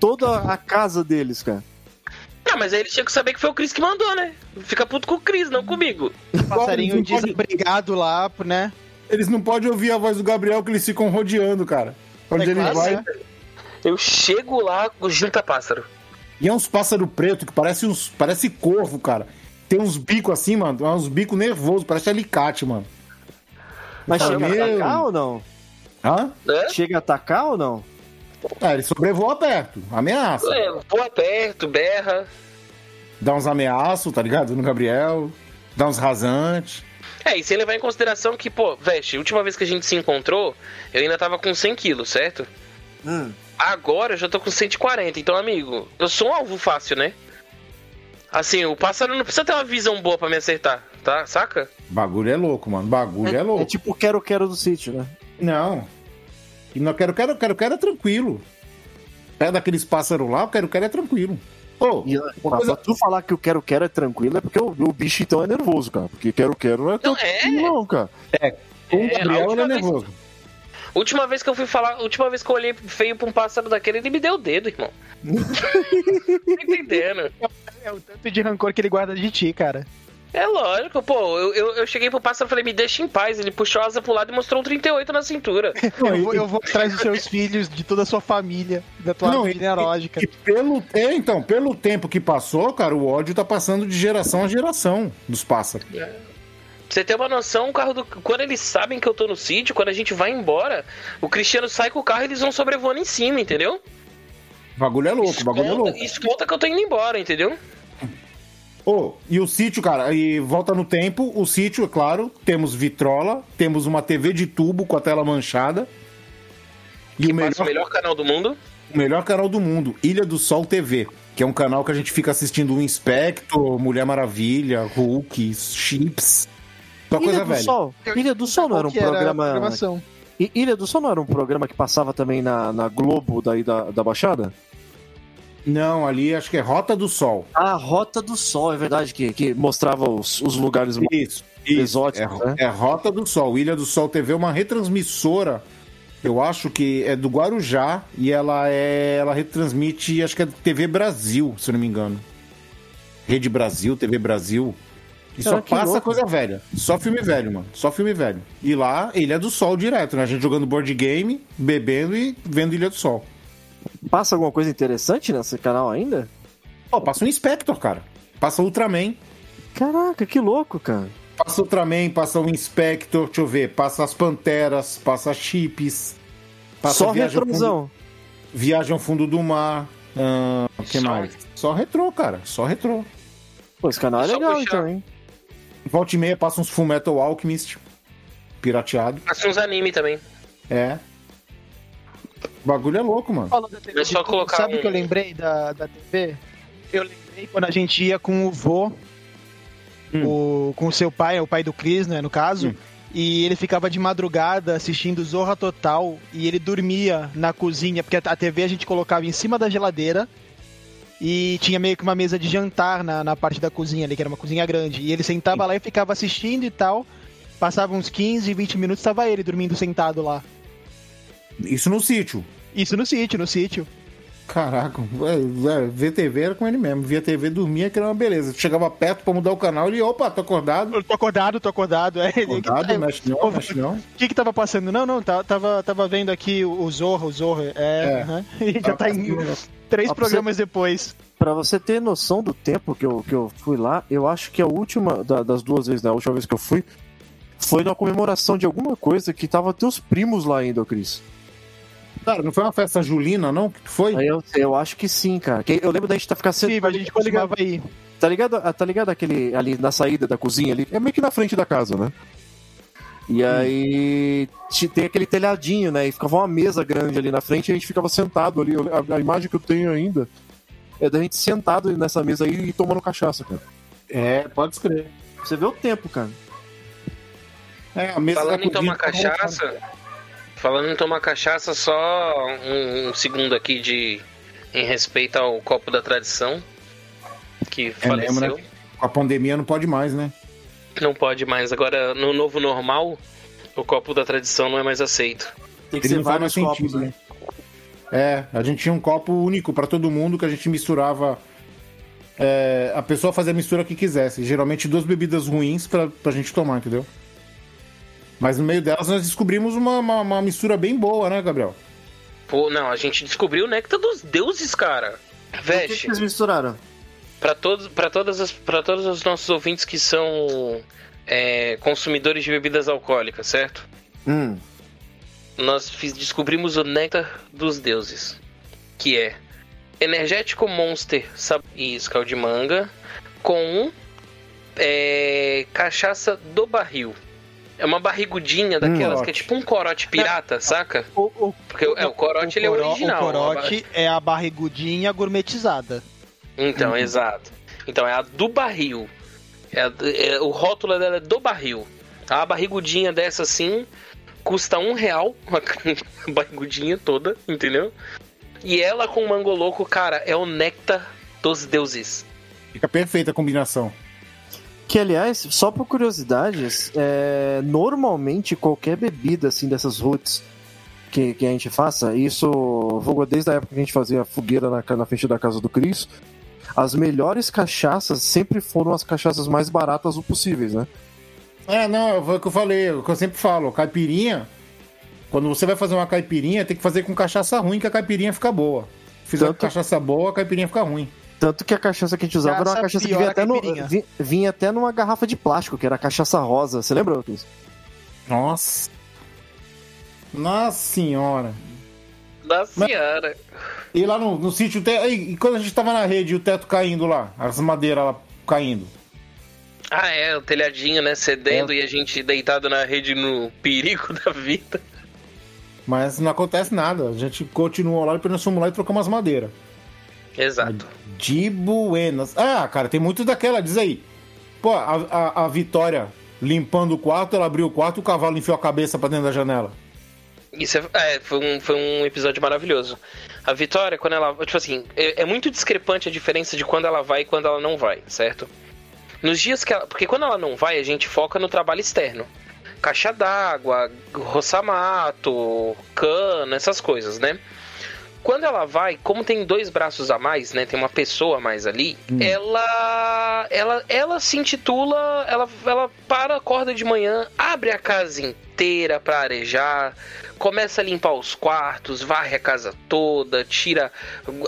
toda a casa deles, cara. Ah, mas aí eles tinham que saber que foi o Cris que mandou, né? Fica puto com o Cris, não comigo. Passarinho Não pode- desabrigado lá, né? Eles não podem ouvir a voz do Gabriel que eles ficam rodeando, cara. Onde É ele claro, vai. né? Eu chego lá, junta pássaro. E é uns pássaros preto que parece uns. Parece corvo, cara. Tem uns bicos assim, mano. é Uns bicos nervosos, parece alicate, mano. Mas chega a atacar ou não? Hã? Né? Chega a atacar ou não? Ah, ele sobrevoa perto. Ameaça. É, voa perto, berra. Dá uns ameaços, tá ligado? No Gabriel. Dá uns rasantes. É, e sem levar em consideração que, pô, veste, a última vez que a gente se encontrou, eu ainda tava com 100 quilos, certo? Hum. Agora eu já tô com 140, então, amigo, eu sou um alvo fácil, né? Assim, o pássaro não precisa ter uma visão boa pra me acertar, tá? Saca? Bagulho é louco, mano. Bagulho é, É louco. tipo o quero-quero do sítio, né? Não. E não quero, quero, quero, quero é tranquilo. Pé daqueles pássaros lá, eu quero, quero é tranquilo. Ô, E coisa- pra tu falar que o quero-quero é tranquilo é porque o, o bicho então é nervoso, cara. Porque quero-quero não é tão Não, é. tranquilo, não, cara. com o É, Gabriel ele última é vez- nervoso. Última vez que eu fui falar, última vez que eu olhei feio pra um pássaro daquele, ele me deu o dedo, irmão. tá entendendo? É o tanto de rancor que ele guarda de ti, cara. É lógico, pô. Eu, eu, eu cheguei pro pássaro e falei, me deixa em paz. Ele puxou a asa pro lado e mostrou um 38 na cintura. Eu vou, eu vou atrás dos seus filhos, de toda a sua família, da tua Não, e- genealógica. E pelo, é, então, pelo tempo que passou, cara, o ódio tá passando de geração a geração dos pássaros. Pra você ter uma noção, o carro do. Quando eles sabem que eu tô no sítio, quando a gente vai embora, o Cristiano sai com o carro e eles vão sobrevoando em cima, entendeu? Bagulho é louco, bagulho é louco. escolta que eu tô indo embora, entendeu? Ô, e o sítio, cara, e volta no tempo, o sítio, é claro, temos vitrola, temos uma TV de tubo com a tela manchada. E Que o melhor, passa o melhor canal do mundo. o melhor canal do mundo, Ilha do Sol TV, que é um canal que a gente fica assistindo o Inspector, Mulher Maravilha, Hulk, Chips. Coisa Ilha do velha. Sol. Ilha do Sol não era um programa. programação? I- Ilha do Sol não era um programa que passava também na, na Globo daí da, da Baixada? Não, ali acho que é Rota do Sol. Ah, Rota do Sol, é verdade, que, que mostrava os, os lugares Isso, isso. exóticos, é, né? é Rota do Sol. Ilha do Sol TV é uma retransmissora. Eu acho que é do Guarujá e ela é. Ela retransmite, acho que é TV Brasil, se eu não me engano. Rede Brasil, TV Brasil. E só Cara, que passa louco. coisa velha. Só filme velho, mano. Só filme velho. E lá, Ilha do Sol direto, né? A gente jogando board game, bebendo e vendo Ilha do Sol. Passa alguma coisa interessante nesse canal ainda? Pô, passa um Inspector, cara. Passa Ultraman. Caraca, que louco, cara. Passa Ultraman, passa o Inspector, deixa eu ver. Passa as Panteras, passa Chips. Passa Só retrosão. Fundo, Viagem ao Fundo do Mar. ah, O que Só. mais? Só retrô, cara. Só retrô. Pô, esse canal é Só legal puxar. então, hein? Volta e meia passa uns Full Metal Alchemist. Pirateado. Passa uns anime também. É. O bagulho é louco, mano. É só colocar Sabe o um- que eu lembrei da, da TV? Eu lembrei quando a gente ia com o vô o, com o seu pai, o pai do Chris, né, no caso. Hum. E ele ficava de madrugada assistindo Zorra Total e ele dormia na cozinha, porque a TV a gente colocava em cima da geladeira e tinha meio que uma mesa de jantar na, na parte da cozinha ali, que era uma cozinha grande. E ele sentava lá e ficava assistindo e tal. Passava uns 15, 20 minutos, tava ele dormindo sentado lá. Isso no sítio. Isso no sítio, no sítio. Caraca, é, é, ver TV era com ele mesmo. Via TV, dormia, que era uma beleza. Chegava perto pra mudar o canal, ele, opa, tô acordado. Eu tô acordado, tô acordado. É, Acordado, o mexe não, mexe não. que que tava passando? Não, não, tá- tava, tava vendo aqui o o Zorro, o Zorro. É, É. aham. E já tá em três Ó, pra programas depois. Pra você ter noção do tempo que eu, que eu fui lá, eu acho que a última, da- das duas vezes, né, a última vez que eu fui, foi na comemoração de alguma coisa que tava teus primos lá ainda, Cris. Cara, não foi uma festa julina, não? Que foi? Aí eu, eu acho que sim, cara. Que eu lembro da gente tá ficar Sim, sentado. a gente tá costumava ir. Tá ligado, ah, tá ligado aquele ali na saída da cozinha ali? É meio que na frente da casa, né? E aí tem aquele telhadinho, né? E ficava uma mesa grande ali na frente e a gente ficava sentado ali. A, a imagem que eu tenho ainda é da gente sentado nessa mesa aí e tomando cachaça, cara. É, pode escrever. Você vê o tempo, cara. É, a mesa Falando em tomar cozinha- cachaça, falando em tomar cachaça, só um, um segundo aqui de em respeito ao copo da tradição que É faleceu. né? Com a pandemia não pode mais, né? Não pode mais. Agora, no novo normal, o copo da tradição não é mais aceito. Tem que Ele ser não faz mais vários sentido, copos, né? É, a gente tinha um copo único pra todo mundo que a gente misturava. é, a pessoa fazia a mistura que quisesse. Geralmente duas bebidas ruins pra, pra gente tomar, entendeu? Mas no meio delas nós descobrimos uma, uma, uma mistura bem boa, né, Gabriel? Pô, não, a gente descobriu o néctar dos deuses, cara. O que, que Veste, vocês misturaram? pra todos, para todas as, para todos os nossos ouvintes que são é, consumidores de bebidas alcoólicas, certo? Hum. nós fiz- descobrimos o néctar dos deuses, que é energético monster sab- e iscal de manga com é, cachaça do barril. É uma barrigudinha daquelas que é tipo um corote pirata, saca? O, o, Porque é, o corote ele é original. O corote é a barrigudinha gourmetizada. Então, exato. Então é a do barril. É a- é- o rótulo dela é do barril. A barrigudinha dessa assim custa um real, a barrigudinha toda, entendeu? E ela com mangoloco, cara, é o néctar dos deuses. Fica perfeita a combinação. Que, aliás, só por curiosidades, é, normalmente qualquer bebida assim dessas roots que, que a gente faça, isso vou desde a época que a gente fazia fogueira na, na frente da casa do Cris, as melhores cachaças sempre foram as cachaças mais baratas o possíveis, né? É, não, foi o que eu falei, o que eu sempre falo, caipirinha. Quando você vai fazer uma caipirinha, tem que fazer com cachaça ruim que a caipirinha fica boa. Fizer Tanto- com cachaça boa, a caipirinha fica ruim. Tanto que a cachaça que a gente usava era uma Cachaça que vinha a até, no, vinha até numa garrafa de plástico, que era a cachaça rosa. Você lembra, Cris? Nossa. Nossa senhora. Da senhora. E lá no, no sítio, e, e quando a gente tava na rede, o teto caindo lá, as madeiras lá caindo. Ah, é, o telhadinho, né? Cedendo e a gente deitado na rede no perigo da vida. Mas não acontece nada. A gente continua lá e nós fomos lá e trocamos as madeiras. Exato. De buenas. Ah, cara, tem muito daquela, diz aí. Pô, a, a, a Vitória limpando o quarto, ela abriu o quarto e o cavalo enfiou a cabeça pra dentro da janela. Isso é, é, foi, um, foi um episódio maravilhoso. A Vitória, quando ela. Tipo assim, é, é muito discrepante a diferença de quando ela vai e quando ela não vai, certo? Nos dias que ela. Porque quando ela não vai, a gente foca no trabalho externo. Caixa d'água, roçar mato, cana, essas coisas, né? Quando ela vai, como tem dois braços a mais, né? Tem uma pessoa a mais ali, ela, ela. Ela se intitula. Ela, ela para, acorda de manhã, abre a casa inteira pra arejar, começa a limpar os quartos, varre a casa toda, tira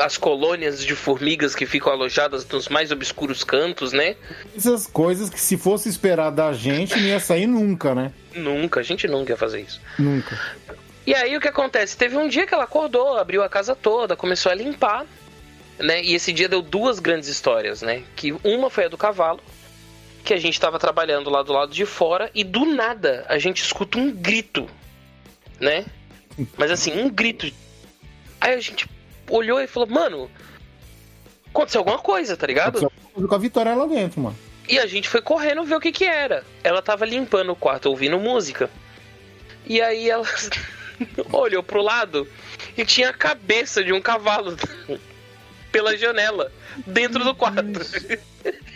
as colônias de formigas que ficam alojadas nos mais obscuros cantos, né? Essas coisas que se fosse esperar da gente, não ia sair nunca, né? Nunca, a gente nunca ia fazer isso. Nunca. E aí o que acontece? Teve um dia que ela acordou, abriu a casa toda, começou a limpar, né? E esse dia deu duas grandes histórias, né? Que uma foi a do cavalo, que a gente tava trabalhando lá do lado de fora e do nada a gente escuta um grito, né? Mas assim, um grito. Aí a gente olhou e falou, mano, aconteceu alguma coisa, tá ligado? Aconteceu Com a Vitória lá dentro, mano. E a gente foi correndo ver o que que era. Ela tava limpando o quarto ouvindo música. E aí ela olhou pro lado e tinha a cabeça de um cavalo pela janela dentro do quarto.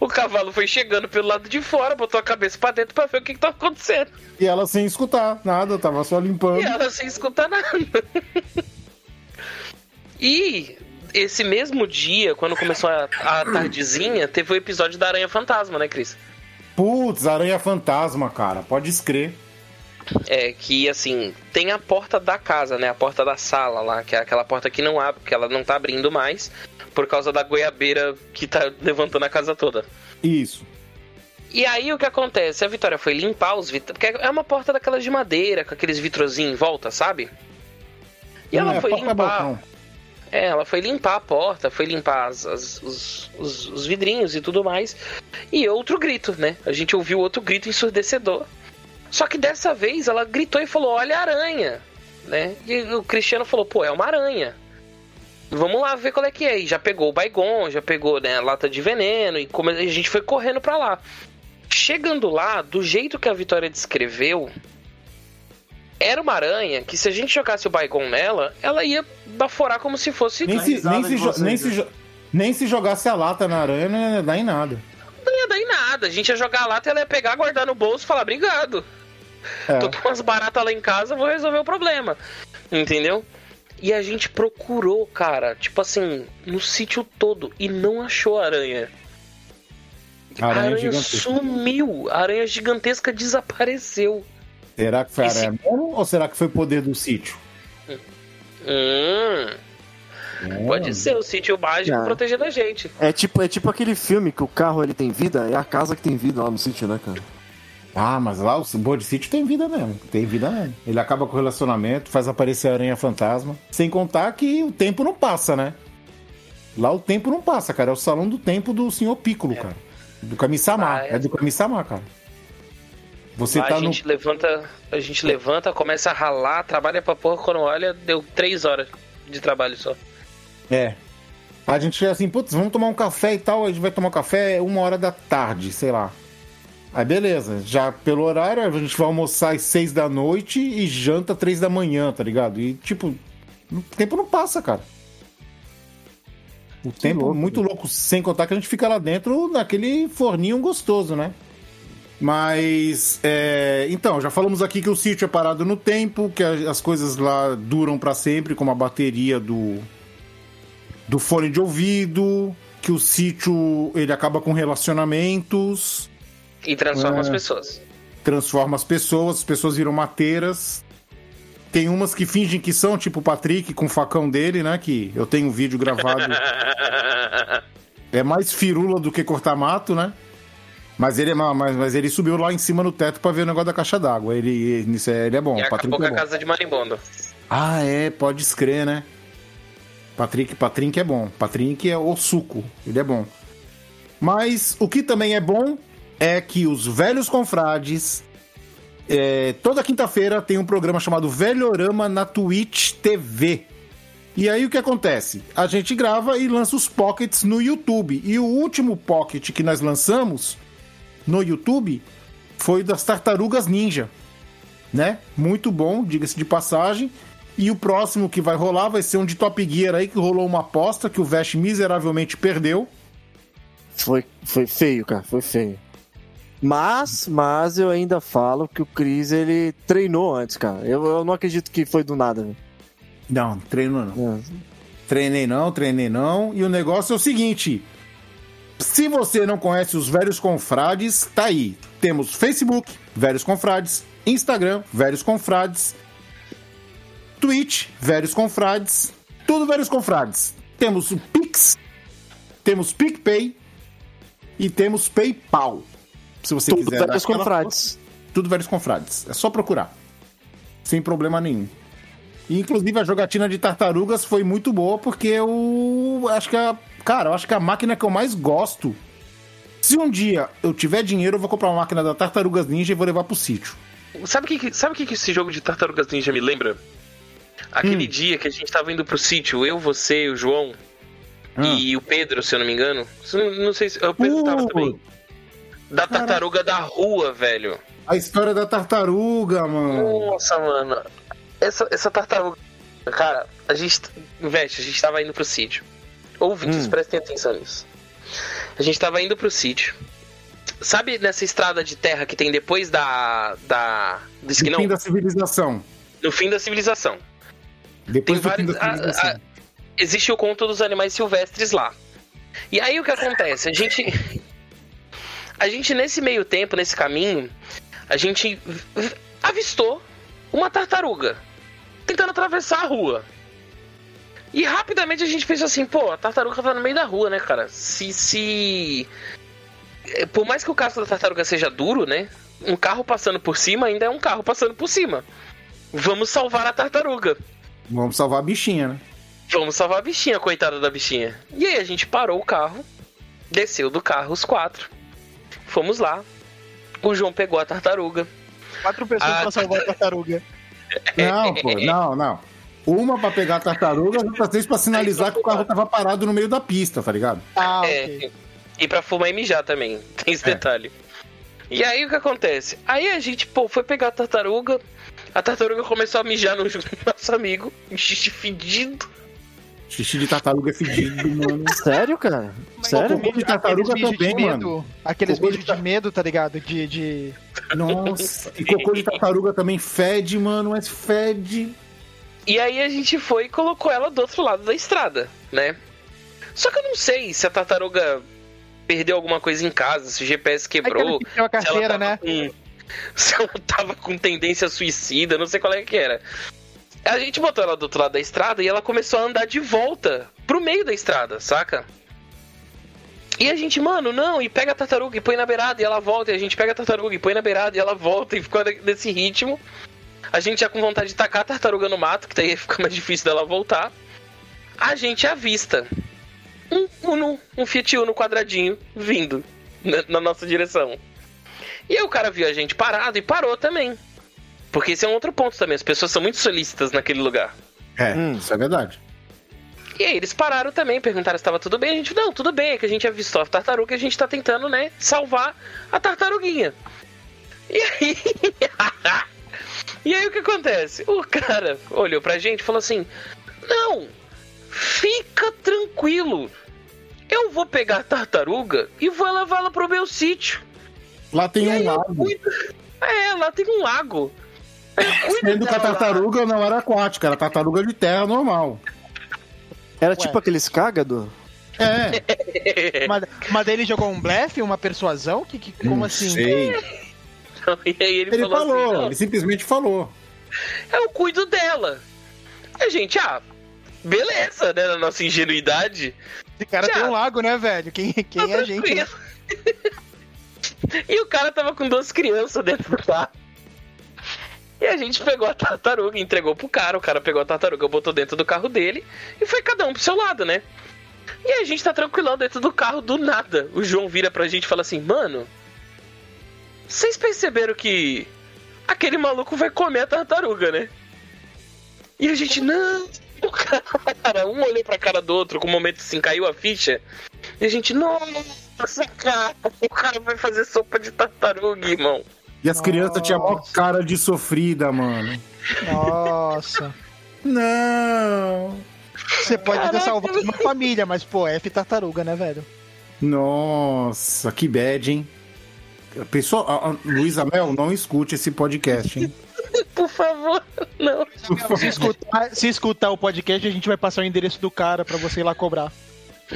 O cavalo foi chegando pelo lado de fora, botou a cabeça pra dentro pra ver o que, que tava acontecendo. E ela sem escutar nada, tava só limpando. E ela sem escutar nada. E esse mesmo dia, quando começou a, a tardezinha, teve o episódio da Aranha Fantasma, né, Cris? Putz, aranha fantasma, cara. Pode escrever. É, que assim, tem a porta da casa, né? A porta da sala lá, que é aquela porta que não abre, que ela não tá abrindo mais, por causa da goiabeira que tá levantando a casa toda. Isso. E aí o que acontece? A Vitória foi limpar os vitros. Porque é uma porta daquelas de madeira, com aqueles vitrozinhos em volta, sabe? E ela É, foi limpar. É, ela foi limpar a porta, foi limpar as- as- os, os- os vidrinhos e tudo mais. E outro grito, né? A gente ouviu outro grito ensurdecedor. Só que dessa vez ela gritou e falou: Olha a aranha, né? E o Cristiano falou: Pô, é uma aranha. Vamos lá ver qual é que é. E já pegou o Baigon, já pegou né, a lata de veneno e come- a gente foi correndo pra lá. Chegando lá, do jeito que a Vitória descreveu, era uma aranha que se a gente jogasse o Baigon nela, ela ia baforar como se fosse Nem se, nem, se jo- nem, se jo- nem se jogasse a lata na aranha, não ia dar em nada. Não ia dar em nada. A gente ia jogar a lata e ela ia pegar, guardar no bolso e falar, obrigado. É. Tô com umas baratas lá em casa, vou resolver o problema. Entendeu? E a gente procurou, cara, tipo assim, no sítio todo e não achou aranha. A Aranha aranha gigantesca. sumiu. A aranha gigantesca desapareceu. Será que foi Esse- aranha mesmo ou será que foi poder do sítio? Hum, pode ser o sítio mágico Ah. protegendo a gente. É tipo, é tipo aquele filme que o carro ele tem vida, é a casa que tem vida lá no sítio, né, cara? Ah, mas lá o Board City tem vida mesmo. Tem vida mesmo. Ele acaba com o relacionamento, faz aparecer a aranha fantasma. Sem contar que o tempo não passa, né? Lá o tempo não passa, cara. É o salão do tempo do senhor Piccolo, cara. Do Kami-sama. Ah, é. é. do Kami-sama, cara. Você Lá tá a no. gente levanta, a gente levanta, começa a ralar, trabalha pra porra, quando olha, deu três horas de trabalho só. É. A gente chega assim, putz, vamos tomar um café e tal. A gente vai tomar um café uma hora da tarde, sei lá. Aí beleza, já pelo horário, a gente vai almoçar às seis da noite e janta três da manhã, tá ligado? E tipo, o tempo não passa, cara. O tempo louco, muito louco, sem contar que a gente fica lá dentro naquele forninho gostoso, né? Mas, é, então, já falamos aqui que o sítio é parado no tempo, que as coisas lá duram pra sempre, como a bateria do, do fone de ouvido, que o sítio ele acaba com relacionamentos, E transforma É. as pessoas. transforma as pessoas, as pessoas viram mateiras. Tem umas que fingem que são, tipo o Patrick com o facão dele, né? Que eu tenho um vídeo gravado. é mais firula do que cortar mato, né? Mas ele, ma- mas, mas ele subiu lá em cima no teto pra ver o negócio da caixa d'água. Ele, nisso é- ele é bom. e Patrick acabou é a bom. casa de marimbondo. Ah, é, pode escrever, né? Patrick, Patrick é bom. Patrick é o suco, ele é bom. Mas o que também é bom é que os velhos confrades. é, toda quinta-feira tem um programa chamado Velhorama na Twitch TV. E aí o que acontece? A gente grava e lança os pockets no YouTube. E o último pocket que nós lançamos no YouTube foi das Tartarugas Ninja né? Muito bom, diga-se de passagem. E o próximo que vai rolar vai ser um de Top Gear aí, que rolou uma aposta que o Vest miseravelmente perdeu. Foi, foi feio, cara, foi feio. Mas, mas eu ainda falo que o Chris, ele treinou antes, cara. Eu, eu não acredito que foi do nada. Não, treino não. É. Treinei não, treinei não. E o negócio é o seguinte: se você não conhece os Velhos Confrades, tá aí. Temos Facebook, Velhos Confrades, Instagram, Velhos Confrades, Twitch, Velhos Confrades, tudo Velhos Confrades. Temos o Pix, temos PicPay e temos PayPal. Se você Tudo quiser. dar velhos aquela confrades. tudo Velhos Confrades. É só procurar. Sem problema nenhum. E, inclusive, a jogatina de tartarugas foi muito boa, porque eu acho que a. Cara, eu acho que a máquina que eu mais gosto. Se um dia eu tiver dinheiro, eu vou comprar uma máquina da Tartarugas Ninja e vou levar pro sítio. Sabe o que, sabe o que, que esse jogo de Tartarugas Ninja me lembra? Aquele dia que a gente tava indo pro sítio, eu, você e o João, Ah. e o Pedro, se eu não me engano. Não, não sei se. O Pedro tava Uh, também. Da tartaruga da rua, velho. A história da tartaruga, mano. Nossa, mano. Essa, essa tartaruga. Cara, a gente. Veste, a gente tava indo pro sítio. Ouvintes, Hum. prestem atenção nisso. A gente tava indo pro sítio. Sabe nessa estrada de terra que tem depois da. da. do No fim da civilização. No fim da civilização. Depois Tem do fim da vários- a- civilização. Existe o conto dos animais silvestres lá. E aí o que acontece? A gente. A gente, nesse meio tempo, nesse caminho, a gente avistou uma tartaruga tentando atravessar a rua. E rapidamente a gente pensou assim, pô, a tartaruga tá no meio da rua, né, cara? Se. se... é, Por mais que o casco da tartaruga seja duro, né? Um carro passando por cima ainda é um carro passando por cima. Vamos salvar a tartaruga. Vamos salvar a bichinha, né? Vamos salvar a bichinha, coitada da bichinha. E aí a gente parou o carro, desceu do carro os quatro. Fomos lá. O João pegou a tartaruga. Quatro pessoas Ah. pra salvar a tartaruga. Não, pô, não, não. Uma pra pegar a tartaruga e outra três pra sinalizar que o carro tava parado no meio da pista, tá ligado? Ah, É, ok. e pra fumar e mijar também, tem esse É. detalhe. E aí o que acontece? Aí a gente, pô, foi pegar a tartaruga. A tartaruga começou a mijar no nosso amigo, um xixi fedido. Xixi de tartaruga é fedido, mano. Sério, cara? Sério? Cocô de tartaruga Aqueles também, de mano. medo, Aqueles Cocô de de medo, tá ligado? De. de... Nossa. E cocô de tartaruga também fede, mano, mas fede. E aí a gente foi e colocou ela do outro lado da estrada, né? Só que eu não sei se a tartaruga perdeu alguma coisa em casa, se o GPS É que quebrou. ele perdeu a se ela carteira, tava né? com- se ela tava com tendência suicida, não sei qual é que era. A gente botou ela do outro lado da estrada e ela começou a andar de volta pro meio da estrada, saca? E a gente, mano, não, e pega a tartaruga e põe na beirada e ela volta, e a gente pega a tartaruga e põe na beirada e ela volta e ficou nesse ritmo. A gente já com vontade de tacar a tartaruga no mato, que daí fica mais difícil dela voltar. A gente avista um Uno, um Fiat Uno quadradinho vindo na, na nossa direção. E aí o cara viu a gente parado e parou também. Porque esse é um outro ponto também. As pessoas são muito solícitas naquele lugar. É, Hum. isso é verdade. E aí eles pararam também, perguntaram se estava tudo bem. A gente, não, tudo bem, é que a gente avistou a tartaruga e a gente tá tentando, né, salvar a tartaruguinha. E aí. e aí o que acontece? O cara olhou pra gente e falou assim: Não, fica tranquilo. Eu vou pegar a tartaruga e vou levá-la pro meu sítio. Lá tem E um lago. cuido. É, lá tem um lago. Sendo que a tartaruga não era aquática, era tartaruga de terra normal. Era tipo aqueles cágado? É, Mas, mas daí ele jogou um blefe, uma persuasão? Que, que, como não assim? sei. E aí ele, Ele falou, falou, assim: "Não, ele simplesmente falou. eu cuido dela. A gente, ah, beleza, né? Na nossa ingenuidade. Esse cara Já. tem um lago, né, velho? Quem, quem tá é a gente? né? e o cara tava com duas crianças dentro do carro. E a gente pegou a tartaruga, entregou pro cara, o cara pegou a tartaruga, botou dentro do carro dele e foi cada um pro seu lado, né? E a gente tá tranquilão dentro do carro do nada. O João vira pra gente e fala assim: Mano, vocês perceberam que aquele maluco vai comer a tartaruga, né? E a gente, não, cara, um olhou pra cara do outro, com o momento assim, caiu a ficha. E a gente, nossa, cara, o cara vai fazer sopa de tartaruga, irmão. E as crianças tinham maior cara de sofrida, mano. Nossa. Não. Você pode ter Caraca. salvado uma família, mas, pô, F tartaruga, né, velho? Nossa, que bad, hein? Pessoal, a- a- Luísa Mel, não escute esse podcast, hein? Por favor, não. Se escutar, se escutar o podcast, a gente vai passar o endereço do cara pra você ir lá cobrar.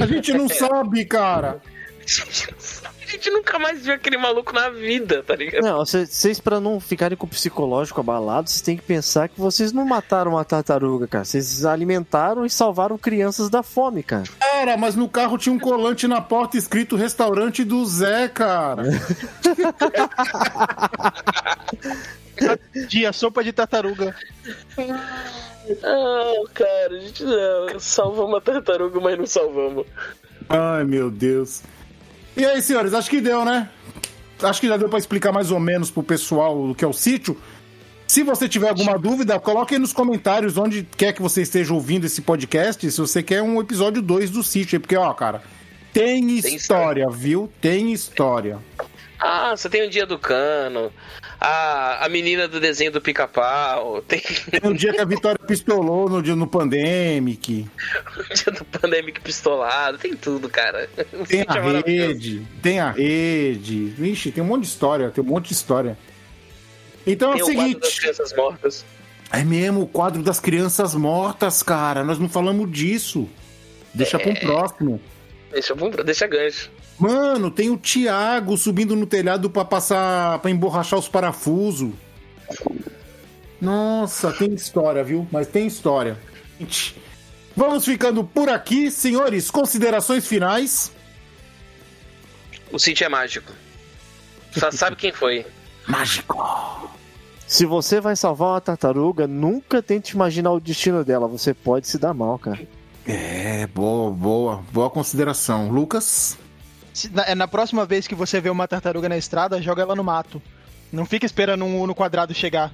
A gente não sabe, cara. A gente, a nunca mais viu aquele maluco na vida, tá ligado? Não, vocês pra não ficarem com o psicológico abalado, vocês têm que pensar que vocês não mataram uma tartaruga, cara. Vocês alimentaram e salvaram crianças da fome, cara. Cara, mas no carro tinha um colante na porta escrito restaurante do Zé, cara. Dia, sopa de tartaruga. Não, cara, a gente não. Salvamos uma tartaruga, mas não salvamos. Ai, meu Deus. E aí, senhores, acho que deu, né? Acho que já deu pra explicar mais ou menos pro pessoal o que é o sítio. Se você tiver alguma dúvida, coloque aí nos comentários onde quer que você esteja ouvindo esse podcast, se você quer um episódio 2 do sítio, porque, ó, cara, tem história, história. viu? Tem história. Ah, você tem o dia do cano, a, a menina do desenho do pica-pau, tem Tem o dia que a Vitória pistolou no dia no Pandemic, o dia do Pandemic pistolado, tem tudo, cara. Tem a é rede, tem a rede. Vixe, tem um monte de história, tem um monte de história. Então é Tem o o quadro das seguinte. crianças mortas. É mesmo, o quadro das crianças mortas, cara. Nós não falamos disso. Deixa pra um próximo. Deixa, deixa gancho. Mano, tem o Thiago subindo no telhado pra passar. pra emborrachar os parafusos. Nossa, tem história, viu? Mas tem história. Gente, Vamos ficando por aqui, senhores. Considerações finais. O sítio é mágico. Só sabe quem foi. Mágico. Se você vai salvar uma tartaruga, nunca tente imaginar o destino dela. Você pode se dar mal, cara. É, boa, boa. Boa consideração. Lucas? Na, é, na próxima vez que você vê uma tartaruga na estrada, joga ela no mato. Não fica esperando um no quadrado chegar.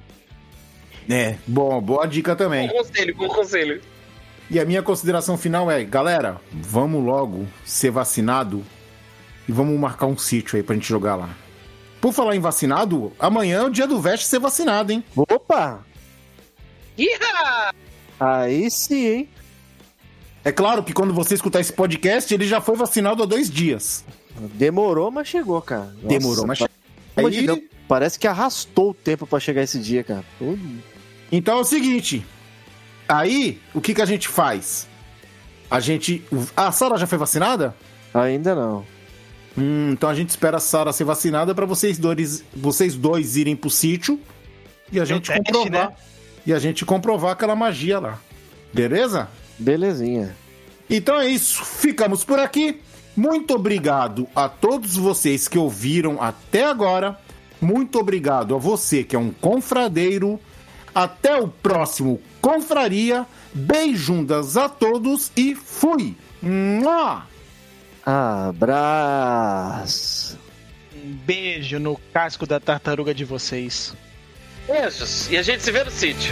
É, bom, boa dica também. Bom conselho, bom conselho. E a minha consideração final é, galera, vamos logo ser vacinado e vamos marcar um sítio aí pra gente jogar lá. Por falar em vacinado, amanhã é o dia do Veste ser vacinado, hein? Opa! Iha! Aí sim, hein? É claro que quando você escutar esse podcast, ele já foi vacinado há dois dias. Demorou, mas chegou, cara. Nossa, Demorou, mas de Aí- Deus, Parece que arrastou o tempo pra chegar esse dia, cara. Pô, Então é o seguinte. Aí, o que, que a gente faz? A gente. A Sara já foi vacinada? Ainda não. Hum, então a gente espera a Sara ser vacinada pra vocês dois, vocês dois irem pro sítio e a gente teste, comprovar. né? E a gente comprovar aquela magia lá. Beleza? Belezinha. Então é isso. Ficamos por aqui. Muito obrigado a todos vocês que ouviram até agora. Muito obrigado a você que é um confradeiro. Até o próximo Confraria. Beijundas a todos e fui! Mua! Abraço. Um beijo no casco da tartaruga de vocês. Beijos. E a gente se vê no sítio.